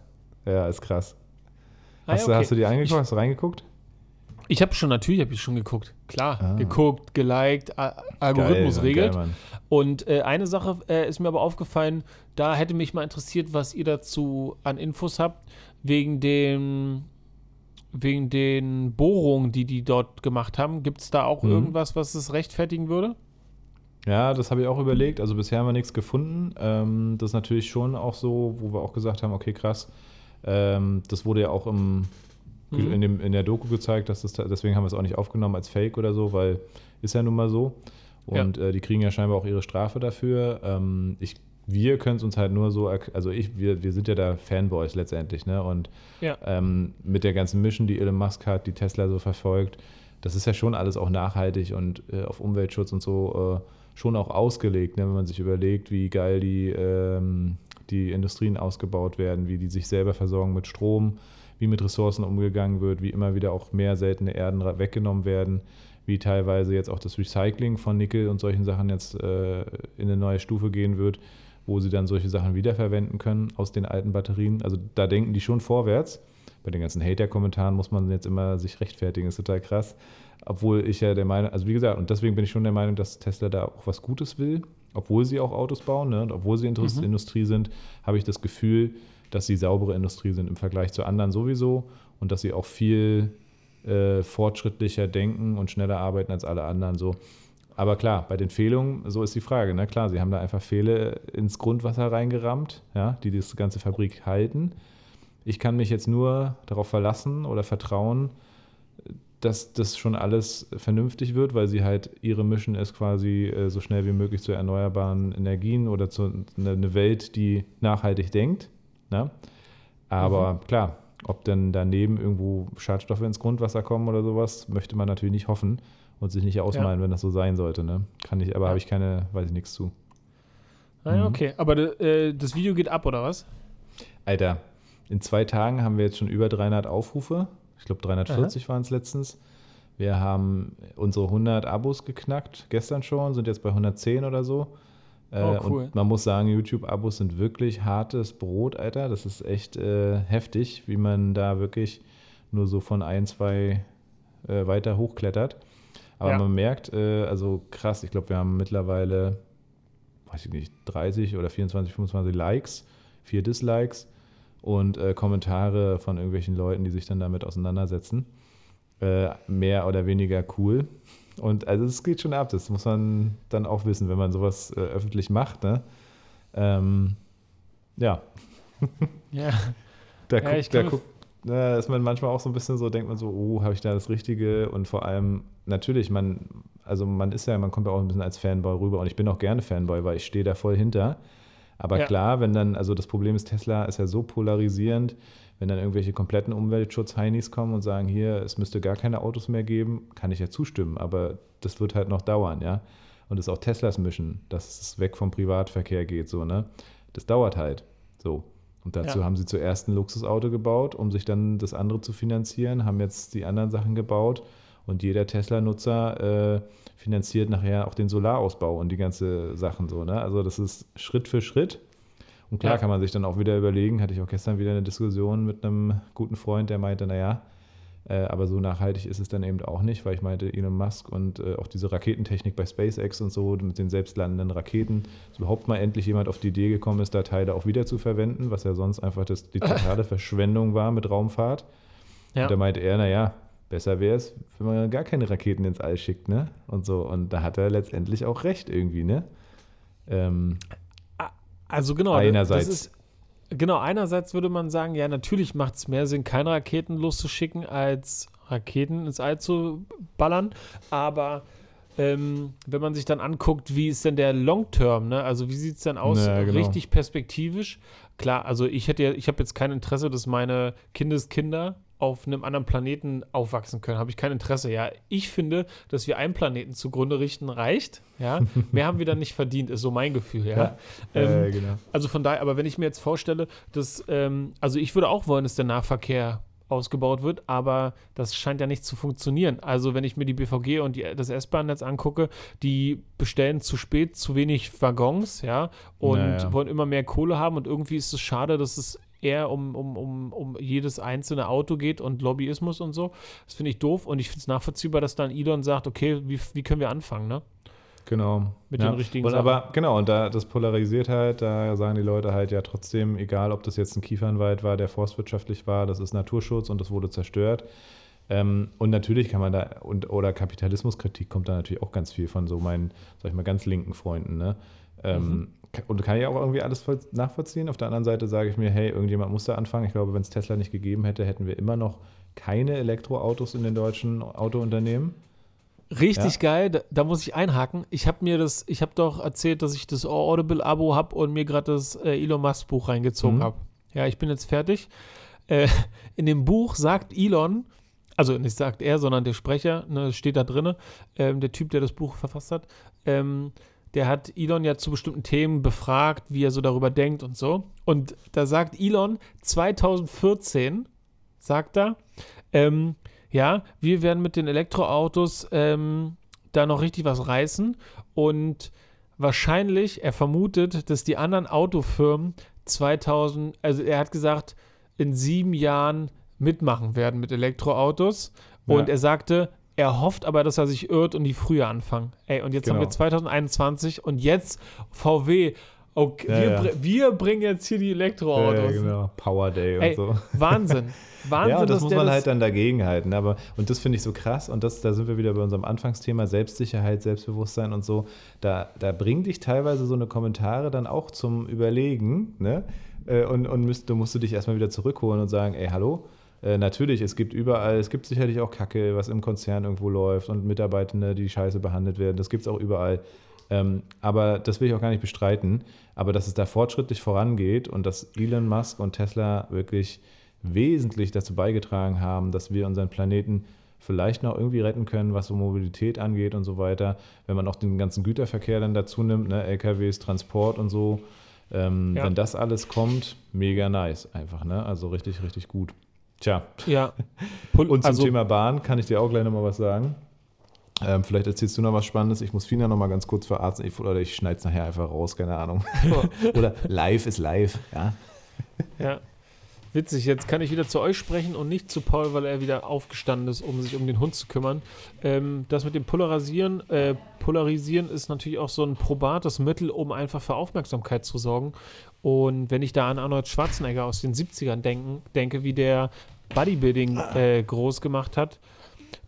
Ja, ist krass. Ah, Hast, ja, du, okay. hast du die angeguckt? Hast du reingeguckt? Ich habe schon, natürlich habe ich schon geguckt. Klar, Ah. geguckt, geliked, A Algorithmus Geil, regelt. Geil. Und äh, eine Sache äh, ist mir aber aufgefallen, da hätte mich mal interessiert, was ihr dazu an Infos habt, wegen dem wegen den Bohrungen, die die dort gemacht haben. Gibt es da auch Mhm. irgendwas, was es rechtfertigen würde? Ja, das habe ich auch überlegt. Also bisher haben wir nichts gefunden. Ähm, das ist natürlich schon auch so, wo wir auch gesagt haben, okay, krass. Ähm, das wurde ja auch im, Mhm. in, dem, in der Doku gezeigt, dass das, deswegen haben wir es auch nicht aufgenommen als Fake oder so, weil ist ja nun mal so. Und äh, die kriegen ja scheinbar auch ihre Strafe dafür. Ähm, ich, wir können es uns halt nur so, also ich, wir, wir sind ja da Fanboys letztendlich, ne? Und Ja. ähm, mit der ganzen Mission, die Elon Musk hat, die Tesla so verfolgt, das ist ja schon alles auch nachhaltig und äh, auf Umweltschutz und so äh, schon auch ausgelegt, ne? wenn man sich überlegt, wie geil die, ähm, die Industrien ausgebaut werden, wie die sich selber versorgen mit Strom, wie mit Ressourcen umgegangen wird, wie immer wieder auch mehr seltene Erden weggenommen werden, wie teilweise jetzt auch das Recycling von Nickel und solchen Sachen jetzt äh, in eine neue Stufe gehen wird, wo sie dann solche Sachen wiederverwenden können aus den alten Batterien. Also da denken die schon vorwärts. Bei den ganzen Hater-Kommentaren muss man jetzt immer sich rechtfertigen, ist total krass. Obwohl ich ja der Meinung, also wie gesagt, und deswegen bin ich schon der Meinung, dass Tesla da auch was Gutes will, obwohl sie auch Autos bauen, ne? und obwohl sie Indust Mhm. Industrie sind, habe ich das Gefühl, dass sie saubere Industrie sind im Vergleich zu anderen sowieso und dass sie auch viel äh, fortschrittlicher denken und schneller arbeiten als alle anderen. So. Aber klar, bei den Fehlungen, so ist die Frage. Ne? Klar, sie haben da einfach Fehle ins Grundwasser reingerammt, ja, die das ganze Fabrik halten. Ich kann mich jetzt nur darauf verlassen oder vertrauen, dass das schon alles vernünftig wird, weil sie halt ihre Mission ist quasi äh, so schnell wie möglich zu erneuerbaren Energien oder zu eine, eine Welt, die nachhaltig denkt. Ne? Aber klar, ob denn daneben irgendwo Schadstoffe ins Grundwasser kommen oder sowas, möchte man natürlich nicht hoffen und sich nicht ausmalen, wenn das so sein sollte. Ne? Kann ich, aber Ja. habe ich keine, weiß ich nichts zu. Naja, Mhm. okay. Aber äh, das Video geht ab, oder was? Alter, in zwei Tagen haben wir jetzt schon über 300 Aufrufe. Ich glaube 340 waren es letztens. Wir haben unsere 100 Abos geknackt, gestern schon, sind jetzt bei 110 oder so. Äh, Oh, cool. Und man muss sagen, YouTube-Abos sind wirklich hartes Brot, Alter. Das ist echt äh, heftig, wie man da wirklich nur so von ein, zwei äh, weiter hochklettert. Aber Ja. man merkt, äh, also krass, ich glaube, wir haben mittlerweile, weiß ich nicht, 30 oder 24, 25 Likes, vier Dislikes und äh, Kommentare von irgendwelchen Leuten, die sich dann damit auseinandersetzen. Äh, mehr oder weniger cool. Und also es geht schon ab, das muss man dann auch wissen, wenn man sowas äh, öffentlich macht. Ne? Ähm, ja, Ja. da, Ja, ich guckt, da, guckt, da ist man manchmal auch so ein bisschen so, denkt man so, oh, habe ich da das Richtige? Und vor allem, natürlich, man, also man ist ja, man kommt ja auch ein bisschen als Fanboy rüber und ich bin auch gerne Fanboy, weil ich stehe da voll hinter. Aber Ja. klar, wenn dann, also das Problem ist, Tesla ist ja so polarisierend, wenn dann irgendwelche kompletten Umweltschutz-Heinis kommen und sagen, hier, es müsste gar keine Autos mehr geben, kann ich ja zustimmen, aber das wird halt noch dauern, ja. Und das ist auch Teslas Mission, dass es weg vom Privatverkehr geht, so, ne? Das dauert halt, so. Und dazu Ja. haben sie zuerst ein Luxusauto gebaut, um sich dann das andere zu finanzieren, haben jetzt die anderen Sachen gebaut und jeder Tesla-Nutzer äh, finanziert nachher auch den Solarausbau und die ganze Sachen so. Ne? Also das ist Schritt für Schritt. Und klar Ja. kann man sich dann auch wieder überlegen, hatte ich auch gestern wieder eine Diskussion mit einem guten Freund, der meinte, naja, äh, aber so nachhaltig ist es dann eben auch nicht, weil ich meinte, Elon Musk und äh, auch diese Raketentechnik bei SpaceX und so mit den selbstlandenden Raketen, dass überhaupt mal endlich jemand auf die Idee gekommen ist, da Teile auch wieder zu verwenden, was ja sonst einfach das, die totale Verschwendung war mit Raumfahrt. Ja. Und da meinte er, naja, besser wäre es, wenn man gar keine Raketen ins All schickt, ne? Und so. Und da hat er letztendlich auch recht irgendwie, ne? Ähm, Also genau. Einerseits. Ist, genau, einerseits würde man sagen, ja, natürlich macht es mehr Sinn, keine Raketen loszuschicken, als Raketen ins All zu ballern. Aber ähm, wenn man sich dann anguckt, wie ist denn der Long-Term, ne? Also wie sieht es denn aus, Ja, genau. richtig perspektivisch? Klar, also ich hätte ja, ich habe jetzt kein Interesse, dass meine Kindeskinder auf einem anderen Planeten aufwachsen können. Habe ich kein Interesse. Ja, ich finde, dass wir einen Planeten zugrunde richten reicht. Ja, mehr haben wir dann nicht verdient, ist so mein Gefühl. Ja, Ja. Ähm, äh, genau. also von daher, aber wenn ich mir jetzt vorstelle, dass, ähm, also ich würde auch wollen, dass der Nahverkehr ausgebaut wird, aber das scheint ja nicht zu funktionieren. Also wenn ich mir die BVG und die, das S-Bahn-Netz angucke, die bestellen zu spät zu wenig Waggons, ja, und Naja. wollen immer mehr Kohle haben und irgendwie ist es schade, dass es eher um, um, um, um jedes einzelne Auto geht und Lobbyismus und so. Das finde ich doof und ich finde es nachvollziehbar, dass dann Elon sagt, okay, wie, wie können wir anfangen, ne? Genau. Mit ja. den richtigen und Sachen. Aber genau, und da das polarisiert halt, da sagen die Leute halt ja trotzdem, egal ob das jetzt ein Kiefernwald war, der forstwirtschaftlich war, das ist Naturschutz und das wurde zerstört. Ähm, und natürlich kann man da, und, oder Kapitalismuskritik kommt da natürlich auch ganz viel von so meinen, sag ich mal, ganz linken Freunden. Ne? Ähm, Mhm. Und kann ich auch irgendwie alles voll nachvollziehen. Auf der anderen Seite sage ich mir, hey, irgendjemand muss da anfangen. Ich glaube, wenn es Tesla nicht gegeben hätte, hätten wir immer noch keine Elektroautos in den deutschen Autounternehmen. Richtig Ja. geil, da, da muss ich einhaken. Ich habe mir das, ich habe doch erzählt, dass ich das Audible-Abo habe und mir gerade das äh, Elon Musk-Buch reingezogen Mhm. habe. Ja, ich bin jetzt fertig. Äh, in dem Buch sagt Elon, also nicht sagt er, sondern der Sprecher, ne, steht da drin, ähm, der Typ, der das Buch verfasst hat, ähm, der hat Elon ja zu bestimmten Themen befragt, wie er so darüber denkt und so. Und da sagt Elon 2014, sagt er, ähm, ja, wir werden mit den Elektroautos ähm, da noch richtig was reißen und wahrscheinlich, er vermutet, dass die anderen Autofirmen 2000, also er hat gesagt, in sieben Jahren mitmachen werden mit Elektroautos und Ja. er sagte, er hofft aber, dass er sich irrt und die früher anfangen. Ey, und jetzt haben Genau. wir 2021 und jetzt VW, okay, Ja, wir, ja. wir bringen jetzt hier die Elektroautos. Ja, genau. Power Day und Ey, so. Wahnsinn. Wahnsinn, ja, und das muss man halt dann dagegen halten. Aber, und das finde ich so krass. Und das, da sind wir wieder bei unserem Anfangsthema Selbstsicherheit, Selbstbewusstsein und so. Da, da bringen dich teilweise so eine Kommentare dann auch zum Überlegen. Ne? Äh, Und, und müsst, du musst du dich erstmal wieder zurückholen und sagen: Ey, hallo. Äh, natürlich, es gibt überall, es gibt sicherlich auch Kacke, was im Konzern irgendwo läuft und Mitarbeitende, die scheiße behandelt werden. Das gibt es auch überall. Ähm, aber das will ich auch gar nicht bestreiten. Aber dass es da fortschrittlich vorangeht und dass Elon Musk und Tesla wirklich wesentlich dazu beigetragen haben, dass wir unseren Planeten vielleicht noch irgendwie retten können, was so Mobilität angeht und so weiter. Wenn man auch den ganzen Güterverkehr dann dazu nimmt, ne, LKWs, Transport und so. Ähm, Ja. Wenn das alles kommt, mega nice einfach. Ne? Also richtig, richtig gut. Tja, ja. Pol- und zum also, Thema Bahn kann ich dir auch gleich nochmal was sagen. Ähm, vielleicht erzählst du noch was Spannendes. Ich muss Fina nochmal ganz kurz verarzten. Ich, oder ich schneide es nachher einfach raus, keine Ahnung. oder live ist live, ja. Ja. Witzig, jetzt kann ich wieder zu euch sprechen und nicht zu Paul, weil er wieder aufgestanden ist, um sich um den Hund zu kümmern. Ähm, das mit dem Polarisieren, äh, Polarisieren ist natürlich auch so ein probates Mittel, um einfach für Aufmerksamkeit zu sorgen. Und wenn ich da an Arnold Schwarzenegger aus den 70ern denken, denke, wie der Bodybuilding äh, groß gemacht hat,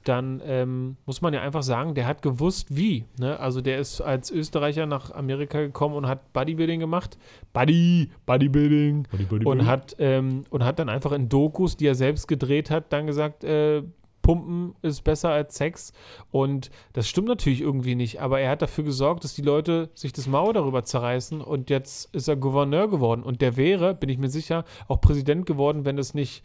dann ähm, muss man ja einfach sagen, der hat gewusst, wie. Ne? Also der ist als Österreicher nach Amerika gekommen und hat Bodybuilding gemacht. Body, Bodybuilding. Und hat, ähm, und hat dann einfach in Dokus, die er selbst gedreht hat, dann gesagt, äh, Pumpen ist besser als Sex. Und das stimmt natürlich irgendwie nicht, aber er hat dafür gesorgt, dass die Leute sich das Maul darüber zerreißen und jetzt ist er Gouverneur geworden. Und der wäre, bin ich mir sicher, auch Präsident geworden, wenn es nicht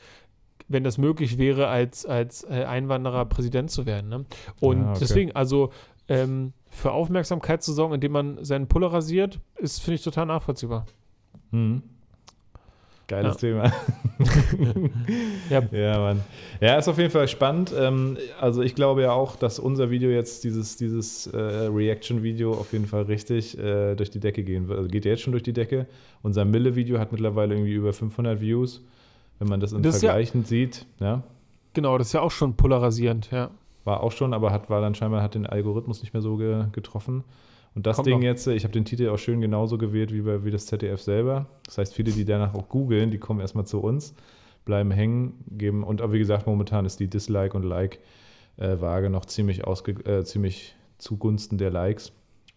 wenn das möglich wäre, als, als äh, Einwanderer Präsident zu werden. Ne? Und Ah, okay. deswegen, also ähm, für Aufmerksamkeit zu sorgen, indem man seinen Puller rasiert, ist, finde ich, total nachvollziehbar. Mhm. Geiles Thema. Ja. ja, Mann. Ja, ist auf jeden Fall spannend. Ähm, also ich glaube ja auch, dass unser Video jetzt, dieses, dieses äh, Reaction-Video auf jeden Fall richtig äh, durch die Decke gehen wird. Also geht ja jetzt schon durch die Decke. Unser Mille-Video hat mittlerweile irgendwie über 500 Views. Wenn man das in Das ist ja- Vergleichen sieht, ja, Genau, das ist ja auch schon polarisierend, ja. war auch schon, aber hat, war dann scheinbar, hat den Algorithmus nicht mehr so ge, getroffen. Und das Kommt Ding noch. jetzt, ich habe den Titel auch schön genauso gewählt wie, bei, wie das ZDF selber. Das heißt, viele, die danach auch googeln, die kommen erstmal zu uns, bleiben hängen, geben, und aber wie gesagt, momentan ist die Dislike- und Like-Waage noch ziemlich, ausge, äh, ziemlich zugunsten der Likes.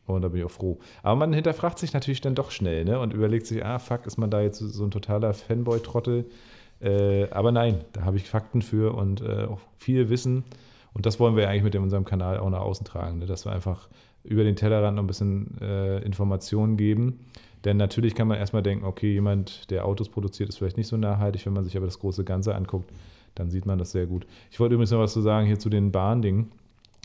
Und da bin ich auch froh. Aber man hinterfragt sich natürlich dann doch schnell ne? und überlegt sich, ah, fuck, ist man da jetzt so ein totaler Fanboy-Trottel? Äh, aber nein, da habe ich Fakten für und äh, auch viel Wissen. Und das wollen wir eigentlich mit unserem Kanal auch nach außen tragen, ne? dass wir einfach über den Tellerrand noch ein bisschen äh, Informationen geben. Denn natürlich kann man erstmal denken, okay, jemand, der Autos produziert, ist vielleicht nicht so nachhaltig. Wenn man sich aber das große Ganze anguckt, dann sieht man das sehr gut. Ich wollte übrigens noch was zu sagen hier zu den Bahndingen.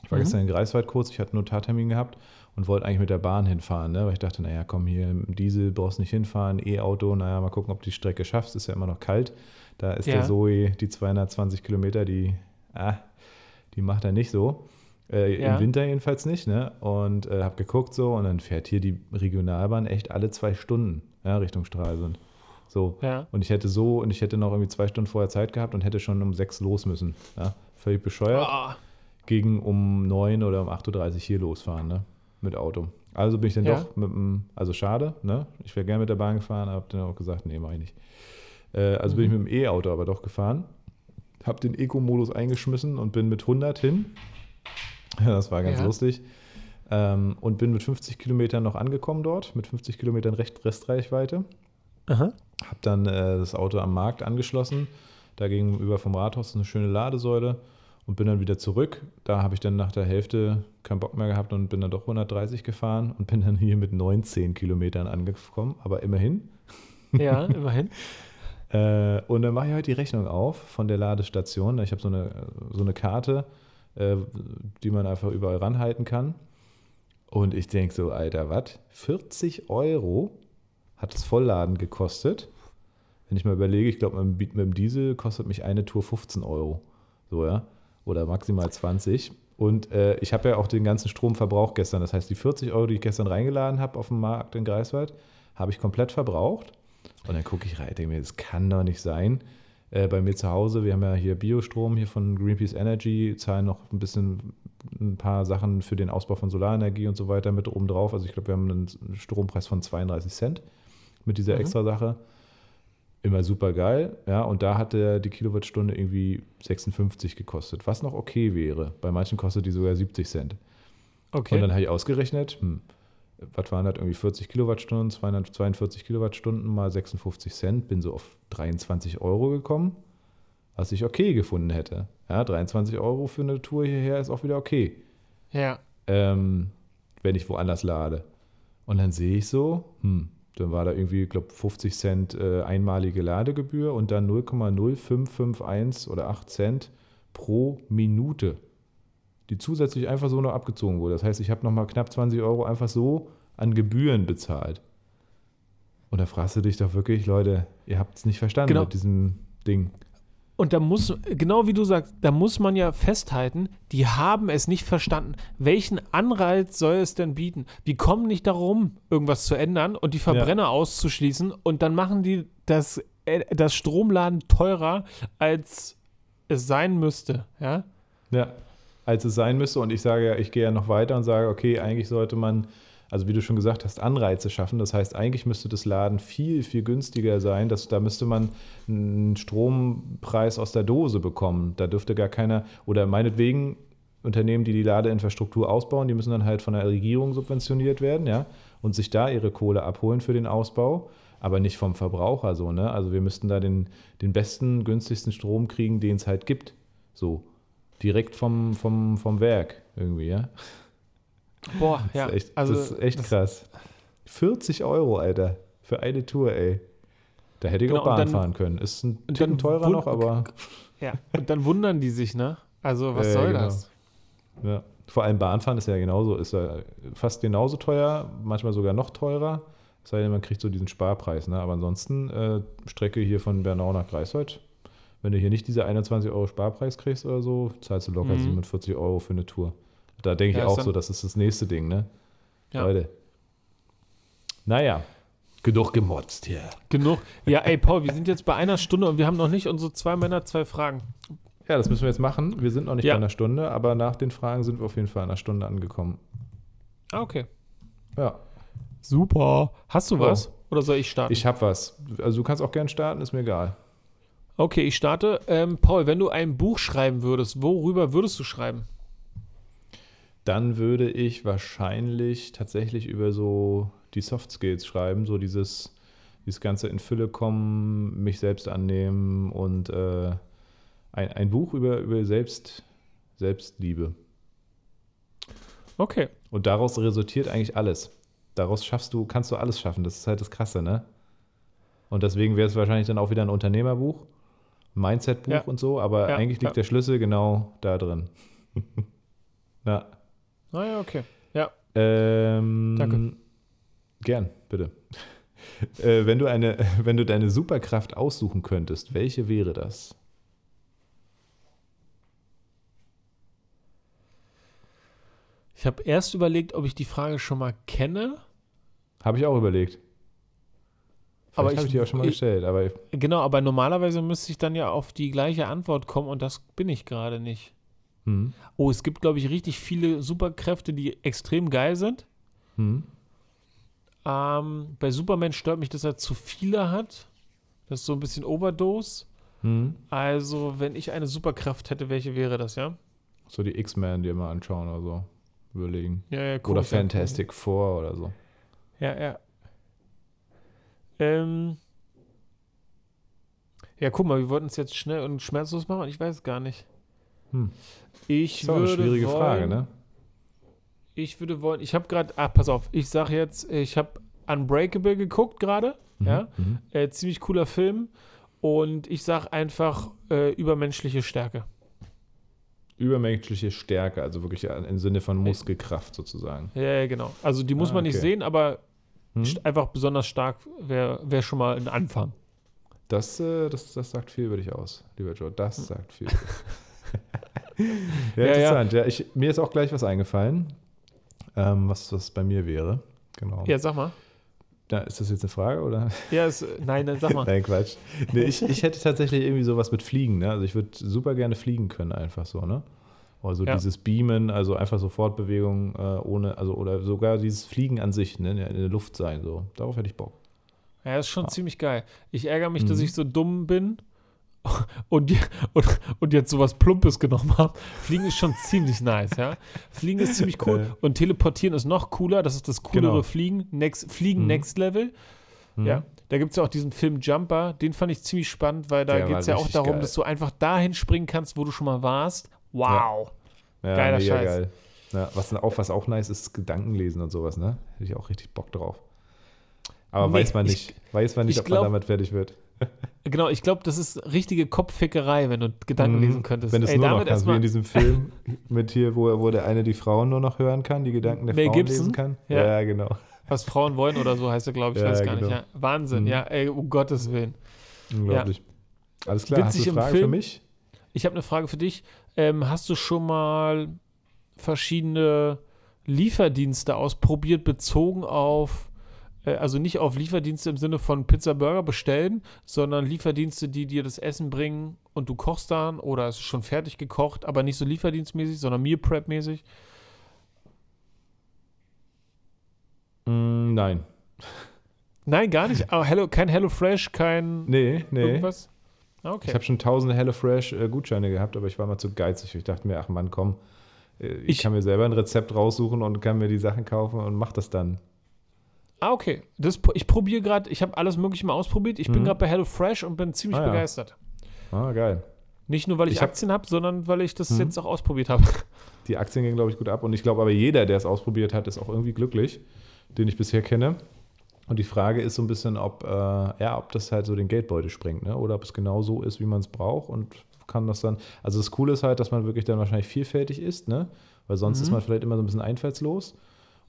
Ich war Mhm. gestern in Greifswald kurz, ich hatte einen Notartermin gehabt und wollte eigentlich mit der Bahn hinfahren, ne? weil ich dachte, naja, komm hier, Diesel brauchst nicht hinfahren, E-Auto, naja, mal gucken, ob du die Strecke schaffst, ist ja immer noch kalt. Da ist Ja. der Zoe, die 220 Kilometer, die, ah, die macht er nicht so. Äh, Ja. Im Winter jedenfalls nicht, ne? Und äh, habe geguckt so und dann fährt hier die Regionalbahn echt alle zwei Stunden ja, Richtung Stralsund. So. Ja. Und ich hätte so, und ich hätte noch irgendwie zwei Stunden vorher Zeit gehabt und hätte schon um sechs los müssen. Ja? Völlig bescheuert Ah, gegen um 9 oder um 8.30 Uhr hier losfahren. Ne? Mit Auto. Also bin ich dann Ja. doch mit dem, also schade, ne? Ich wäre gerne mit der Bahn gefahren, habe dann auch gesagt, nee, mach ich nicht. Äh, also bin ich Mhm. mit dem E-Auto aber doch gefahren, habe den Eco-Modus eingeschmissen und bin mit 100 hin. Ja, das war ganz Ja. lustig. Ähm, und bin mit 50 Kilometern noch angekommen dort, mit 50 Kilometern Recht Restreichweite. Aha. Habe dann äh, das Auto am Markt angeschlossen. Da gegenüber vom Rathaus ist eine schöne Ladesäule und bin dann wieder zurück. Da habe ich dann nach der Hälfte keinen Bock mehr gehabt und bin dann doch 130 gefahren und bin dann hier mit 19 Kilometern angekommen, aber immerhin. Ja, immerhin. Äh, und dann mache ich heute die Rechnung auf von der Ladestation. Ich habe so eine, so eine Karte, äh, die man einfach überall ranhalten kann. Und ich denke so, Alter, was? 40 Euro hat das Vollladen gekostet. Wenn ich mal überlege, ich glaube, mit, dem- mit dem Diesel kostet mich eine Tour 15 Euro. So, ja. Oder maximal 20. Und äh, ich habe ja auch den ganzen Stromverbrauch gestern. Das heißt, die 40 Euro, die ich gestern reingeladen habe auf dem Markt in Greifswald, habe ich komplett verbraucht. Und dann gucke ich rein, denke mir, das kann doch nicht sein. Äh, bei mir zu Hause, wir haben ja hier Biostrom hier von Greenpeace Energy, zahlen noch ein bisschen ein paar Sachen für den Ausbau von Solarenergie und so weiter mit oben drauf. Also ich glaube, wir haben einen Strompreis von 32 Cent mit dieser Mhm. extra Sache. Immer super geil, ja. Und da hat der, die Kilowattstunde irgendwie 56 gekostet, was noch okay wäre. Bei manchen kostet die sogar 70 Cent. Okay. Und dann habe ich ausgerechnet, hm, was waren das, irgendwie 40 Kilowattstunden, 242 Kilowattstunden mal 56 Cent, bin so auf 23 Euro gekommen, was ich okay gefunden hätte. Ja, 23 Euro für eine Tour hierher ist auch wieder okay, ja. ähm, wenn ich woanders lade. Und dann sehe ich so, hm, dann war da irgendwie, ich glaube, 50 Cent äh, einmalige Ladegebühr und dann 0,0551 oder 8 Cent pro Minute, die zusätzlich einfach so noch abgezogen wurde. Das heißt, ich habe nochmal knapp 20 Euro einfach so an Gebühren bezahlt. Und da fragst du dich doch wirklich, Leute, ihr habt es nicht verstanden Genau. mit diesem Ding. Und da muss, genau wie du sagst, da muss man ja festhalten, die haben es nicht verstanden. Welchen Anreiz soll es denn bieten? Die kommen nicht darum, irgendwas zu ändern und die Verbrenner auszuschließen und dann machen die das, äh, das Stromladen teurer, als es sein müsste. Ja? Ja, als es sein müsste. Und ich sage ja, ich gehe ja noch weiter und sage, okay, eigentlich sollte man, also wie du schon gesagt hast, Anreize schaffen. Das heißt, eigentlich müsste das Laden viel, viel günstiger sein. Das, da müsste man einen Strompreis aus der Dose bekommen. Da dürfte gar keiner, oder meinetwegen Unternehmen, die die Ladeinfrastruktur ausbauen, die müssen dann halt von der Regierung subventioniert werden, ja, und sich da ihre Kohle abholen für den Ausbau, aber nicht vom Verbraucher so, ne? Also wir müssten da den, den besten, günstigsten Strom kriegen, den es halt gibt. So. Direkt vom, vom, vom Werk irgendwie, ja. Boah, Das ja. ist echt, also, das ist echt das- krass. 40 Euro, Alter, für eine Tour, ey. Da hätte ich Genau, auch Bahn dann- fahren können. Ist ein Ticken teurer noch, aber Ja. Und dann wundern die sich, ne? Also, was Ja, soll genau. das? ja. vor allem Bahnfahren ist ja genauso, ist ja fast genauso teuer, manchmal sogar noch teurer. Es sei denn, man kriegt so diesen Sparpreis, ne? Aber ansonsten, äh, Strecke hier von Bernau nach Greifswald, wenn du hier nicht diese 21 Euro Sparpreis kriegst oder so, zahlst du locker Mhm. 47 Euro für eine Tour. Da denke ich Ja, auch so, das ist das nächste Ding, ne? Ja. Leute. Naja, genug gemotzt hier. Genug. Ja, ey, Paul, wir sind jetzt bei einer Stunde und wir haben noch nicht unsere zwei Männer, zwei Fragen. Ja, das müssen wir jetzt machen. Wir sind noch nicht Ja. bei einer Stunde, aber nach den Fragen sind wir auf jeden Fall an einer Stunde angekommen. Ah, okay. Ja, Super. Hast du Oh. was? Oder soll ich starten? ich habe was. Also du kannst auch gern starten, ist mir egal. okay, ich starte. Ähm, Paul, wenn du ein Buch schreiben würdest, worüber würdest du schreiben? Dann würde ich wahrscheinlich tatsächlich über so die Soft Skills schreiben, so dieses, dieses ganze in Fülle kommen, mich selbst annehmen und äh, ein, ein Buch über, über Selbst, Selbstliebe. Okay. Und daraus resultiert eigentlich alles. Daraus schaffst du, kannst du alles schaffen. Das ist halt das Krasse, ne? Und deswegen wäre es wahrscheinlich dann auch wieder ein Unternehmerbuch, ein Mindset-Buch Ja. und so, aber Ja, eigentlich liegt ja. der Schlüssel genau da drin. ja. Naja, okay. Ja. Ähm, Danke. Gern, bitte. äh, wenn, du eine, wenn du deine Superkraft aussuchen könntest, welche wäre das? Ich habe erst überlegt, ob ich die Frage schon mal kenne. Habe ich auch überlegt. Aber Vielleicht habe ich- ich die auch schon mal ich- gestellt, aber Genau, aber normalerweise müsste ich dann ja auf die gleiche Antwort kommen und das bin ich gerade nicht. Hm. Oh, es gibt, glaube ich, richtig viele Superkräfte, die extrem geil sind. Hm. Ähm, bei Superman stört mich, dass er zu viele hat. Das ist so ein bisschen Overdose. Hm. Also, wenn ich eine Superkraft hätte, welche wäre das, ja? So die X-Men, die mal anschauen oder so. Überlegen. Ja, ja, oder komisch, ja. Fantastic Four oder so. Ja, ja. Ähm. Ja, guck mal, wir wollten es jetzt schnell und schmerzlos machen. Ich weiß gar nicht. Hm. Ich Ist auch eine würde schwierige wollen, Frage, ne? Ich würde wollen, ich habe gerade, ah, pass auf, ich sage jetzt, ich habe Unbreakable geguckt gerade, ja, Mhm. äh, ziemlich cooler Film und ich sage einfach äh, übermenschliche Stärke. Übermenschliche Stärke, also wirklich im Sinne von Muskelkraft sozusagen. Ja, genau. Also die muss Ah, man nicht okay. sehen, aber Hm? st- einfach besonders stark wäre wär schon mal ein Anfang. Das, äh, das, das sagt viel über dich aus, lieber Joe. Das Hm. sagt viel. ja, Ja, ja. interessant. Ja, ich, mir ist auch gleich was eingefallen, ähm, was, was bei mir wäre. Genau. Ja, sag mal. Da, ist das jetzt eine Frage oder? Ja, ist, nein, nein, sag mal. Nein, Quatsch. Nee, ich, ich hätte tatsächlich irgendwie sowas mit Fliegen. Ne? Also ich würde super gerne fliegen können, einfach so, ne? Also Ja. dieses Beamen, also einfach so Fortbewegung äh, ohne, also oder sogar dieses Fliegen an sich, ne? in der Luft sein, so. Darauf hätte ich Bock. Ja, ist schon Ah. ziemlich geil. Ich ärgere mich, dass Mhm. ich so dumm bin und, und, und jetzt sowas Plumpes genommen habe. Fliegen ist schon ziemlich nice, ja. Fliegen ist ziemlich cool. Äh. Und teleportieren ist noch cooler. Das ist das coolere Genau. Fliegen. Next, Fliegen Mhm. Next Level. Mhm. Ja. Da gibt es ja auch diesen Film Jumper. Den fand ich ziemlich spannend, weil da geht es ja auch darum, geil. dass du einfach dahin springen kannst, wo du schon mal warst. Wow. Ja, Geiler mega Scheiß. geil. Ja, was, auch, was auch nice ist, Gedankenlesen und sowas, ne? Hätte ich auch richtig Bock drauf. Aber Nee, weiß man ich- nicht, weiß man nicht, ich ob glaub- man damit fertig wird. Genau, ich glaube, das ist richtige Kopffickerei, wenn du Gedanken Mhm. lesen könntest. Wenn du es nur noch kannst, wie in diesem Film mit hier, wo, wo der eine die Frauen nur noch hören kann, die Gedanken der Mel Frauen Gibson? lesen kann. Ja. Ja, genau. Was Frauen wollen oder so heißt er, glaube ich. Ich Ja, weiß gar genau. nicht. Ja. Wahnsinn, Mhm. ja, ey, um Gottes Willen. Unglaublich. Alles klar, hast Witzig du im eine Frage für mich? Ich habe eine Frage für dich. Ähm, hast du schon mal verschiedene Lieferdienste ausprobiert, bezogen auf, also nicht auf Lieferdienste im Sinne von Pizza, Burger bestellen, sondern Lieferdienste, die dir das Essen bringen und du kochst dann oder es ist schon fertig gekocht, aber nicht so lieferdienstmäßig, sondern Meal Prep mäßig? Mm, nein. Nein, gar nicht. Aber Hello, kein Hello Fresh, kein Nee, nee. irgendwas? Ah, Okay. Ich habe schon tausende HelloFresh-Gutscheine gehabt, aber ich war mal zu geizig. Ich dachte mir, ach Mann, komm, äh, ich, Ich- kann mir selber ein Rezept raussuchen und kann mir die Sachen kaufen und mach das dann. Ah, okay. Das, ich probiere gerade, ich habe alles Mögliche mal ausprobiert. Ich bin Mhm. gerade bei HelloFresh und bin ziemlich Ah, ja. begeistert. Ah, geil. Nicht nur, weil ich, Ich hab- Aktien habe, sondern weil ich das Mhm. jetzt auch ausprobiert habe. Die Aktien gehen, glaube ich, gut ab. Und ich glaube aber jeder, der es ausprobiert hat, ist auch irgendwie glücklich, den ich bisher kenne. Und die Frage ist so ein bisschen, ob, äh, ja, ob das halt so den Geldbeutel springt, ne? oder ob es genau so ist, wie man es braucht und kann das dann. Also das Coole ist halt, dass man wirklich dann wahrscheinlich vielfältig isst, ne? Weil sonst Mhm. ist man vielleicht immer so ein bisschen einfallslos.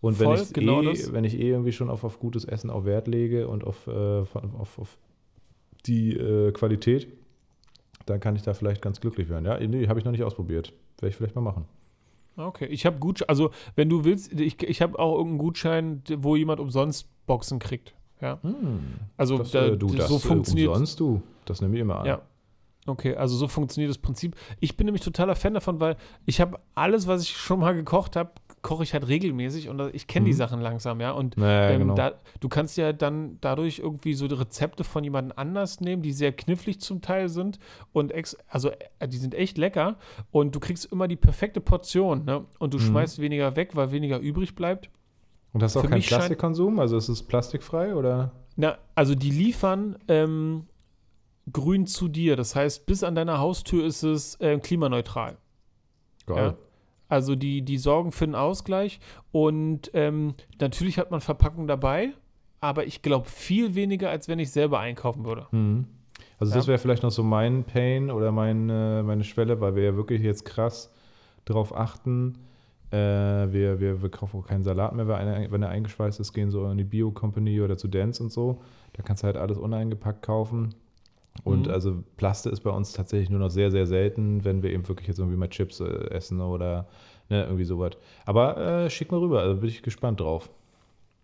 Und wenn, ich genau eh, das. wenn ich eh irgendwie schon auf, auf gutes Essen auch Wert lege und auf, äh, auf, auf die äh, Qualität, dann kann ich da vielleicht ganz glücklich werden. Ja, nee, habe ich noch nicht ausprobiert. Werde ich vielleicht mal machen. Okay, ich habe Gutschein, also wenn du willst, ich, ich habe auch irgendeinen Gutschein, wo jemand umsonst Boxen kriegt. Ja, also Das, da, äh, du, das so äh, funktioniert. umsonst, du. Das nehme ich immer an. Ja. Okay, also so funktioniert das Prinzip. Ich bin nämlich totaler Fan davon, weil ich habe alles, was ich schon mal gekocht habe, koche ich halt regelmäßig und ich kenne die Mhm. Sachen langsam, ja. Und Naja, ähm, genau. da, du kannst ja dann dadurch irgendwie so die Rezepte von jemand anders nehmen, die sehr knifflig zum Teil sind und ex also äh, die sind echt lecker und du kriegst immer die perfekte Portion, ne? Und du Mhm. schmeißt weniger weg, weil weniger übrig bleibt. Und hast du auch keinen Plastikkonsum? Also ist es plastikfrei oder? Na, also die liefern ähm, grün zu dir. Das heißt, bis an deiner Haustür ist es äh, klimaneutral. Ja. Also die, die sorgen für einen Ausgleich und ähm, natürlich hat man Verpackung dabei, aber ich glaube viel weniger, als wenn ich selber einkaufen würde. Mhm. Also Ja. das wäre vielleicht noch so mein Pain oder mein, äh, meine Schwelle, weil wir ja wirklich jetzt krass darauf achten. Äh, wir, wir, wir kaufen auch keinen Salat mehr, wenn er, wenn er eingeschweißt ist, gehen so in die Bio-Company oder zu Dance und so. Da kannst du halt alles uneingepackt kaufen. Und Mhm. also Plaste ist bei uns tatsächlich nur noch sehr, sehr selten, wenn wir eben wirklich jetzt irgendwie mal Chips äh, essen oder ne, irgendwie sowas. Aber äh, schick mal rüber, also bin ich gespannt drauf.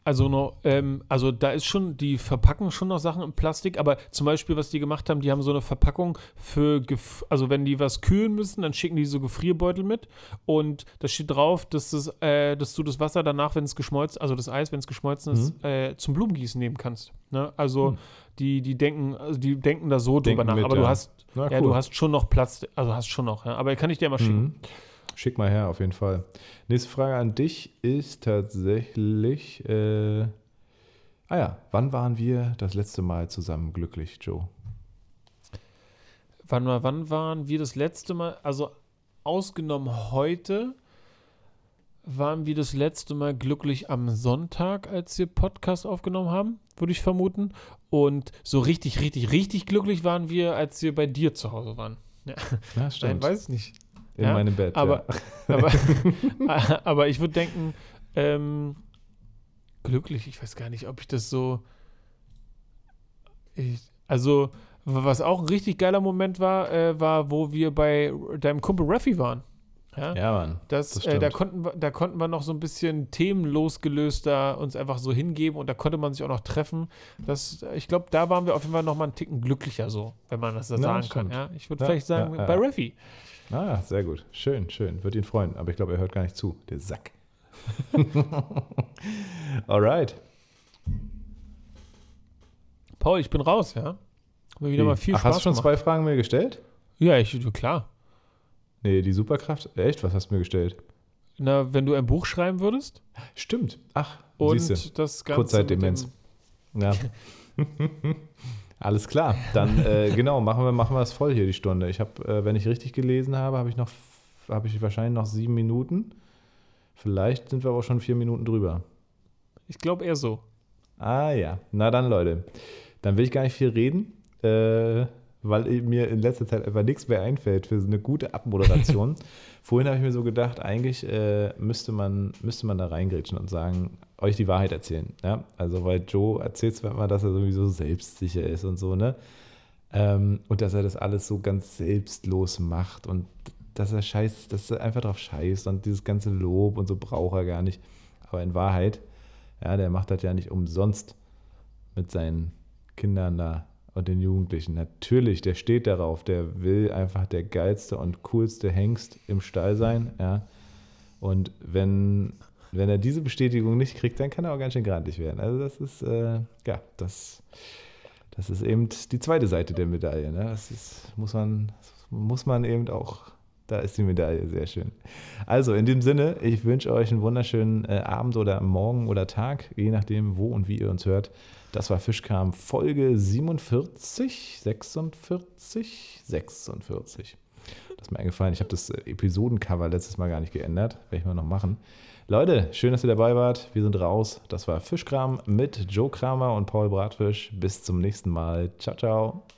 Also noch, ähm, also da ist schon, die verpacken schon noch Sachen in Plastik, aber zum Beispiel, was die gemacht haben, die haben so eine Verpackung für, also wenn die was kühlen müssen, dann schicken die so Gefrierbeutel mit und da steht drauf, dass, das, äh, dass du das Wasser danach, wenn es geschmolzen, also das Eis, wenn es geschmolzen ist, Mhm. äh, zum Blumengießen nehmen kannst. Ne? Also Hm. Die, die denken, also die denken da so Denken drüber nach, mit, aber ja. du hast, Na, ja, du hast schon noch Platz, also hast schon noch, ja. aber kann ich dir mal schicken. Mhm. Schick mal her, auf jeden Fall. Nächste Frage an dich ist tatsächlich, äh, ah ja, wann waren wir das letzte Mal zusammen glücklich, Joe? Wann, wann waren wir das letzte Mal, also ausgenommen heute, waren wir das letzte Mal glücklich am Sonntag, als wir Podcast aufgenommen haben, würde ich vermuten. Und so richtig, richtig, richtig glücklich waren wir, als wir bei dir zu Hause waren. Ja, Nein, stimmt. weiß ich nicht. In ja, meinem Bett. aber- ja. Aber, aber ich würde denken, ähm, glücklich, ich weiß gar nicht, ob ich das so. Ich, also, was auch ein richtig geiler Moment war, äh, war, wo wir bei deinem Kumpel Raffi waren. Ja, ja, Mann. das, das äh, da, konnten wir, da konnten wir noch so ein bisschen themenlos gelöst da uns einfach so hingeben und da konnte man sich auch noch treffen. Das, ich glaube, da waren wir auf jeden Fall noch mal einen Ticken glücklicher so, wenn man das so Ja, sagen kann. stimmt. Ja? Ich würde Ja, vielleicht sagen, bei Raffi. Ah, sehr gut. Schön, schön. Wird ihn freuen. Aber ich glaube, er hört gar nicht zu. Der Sack. Alright. Paul, ich bin raus, ja. Hat mir wieder mal viel Ach, Spaß hast du schon gemacht. zwei Fragen mir gestellt? Ja, ich, klar. Nee, die Superkraft. Echt? Was hast du mir gestellt? Na, wenn du ein Buch schreiben würdest Stimmt. Ach, und siehst du. das Ganze Kurzzeitdemenz. Ja. Alles klar. Dann äh, genau, machen wir, machen wir es voll hier die Stunde. Ich habe, äh, wenn ich richtig gelesen habe, habe ich noch, habe ich wahrscheinlich noch sieben Minuten. Vielleicht sind wir aber auch schon vier Minuten drüber. Ich glaube eher so. Ah ja, na dann Leute, dann will ich gar nicht viel reden, äh, weil mir in letzter Zeit einfach nichts mehr einfällt für so eine gute Abmoderation. Vorhin habe ich mir so gedacht, eigentlich äh, müsste, man, müsste man da reingrätschen und sagen, euch die Wahrheit erzählen. Ja? Also weil Joe erzählt zwar immer, dass er sowieso selbstsicher ist und so, ne? Ähm, und dass er das alles so ganz selbstlos macht und dass er scheiß, dass er einfach drauf scheißt und dieses ganze Lob und so braucht er gar nicht. Aber in Wahrheit, ja, der macht das ja nicht umsonst mit seinen Kindern da und den Jugendlichen. Natürlich, der steht darauf, der will einfach der geilste und coolste Hengst im Stall sein, ja. Und wenn, wenn er diese Bestätigung nicht kriegt, dann kann er auch ganz schön grantig werden. Also das ist, äh, ja, das, das ist eben die zweite Seite der Medaille. Ne? Das ist, muss man, muss man eben auch, da ist die Medaille sehr schön. Also in dem Sinne, ich wünsche euch einen wunderschönen äh, Abend oder Morgen oder Tag, je nachdem, wo und wie ihr uns hört. Das war Fischkram Folge 47, 46, 46. Das ist mir eingefallen. Ich habe das äh, Episodencover letztes Mal gar nicht geändert. Werde ich mal noch machen. Leute, schön, dass ihr dabei wart. Wir sind raus. Das war Fischkram mit Joe Kramer und Paul Bratfisch. Bis zum nächsten Mal. Ciao, ciao.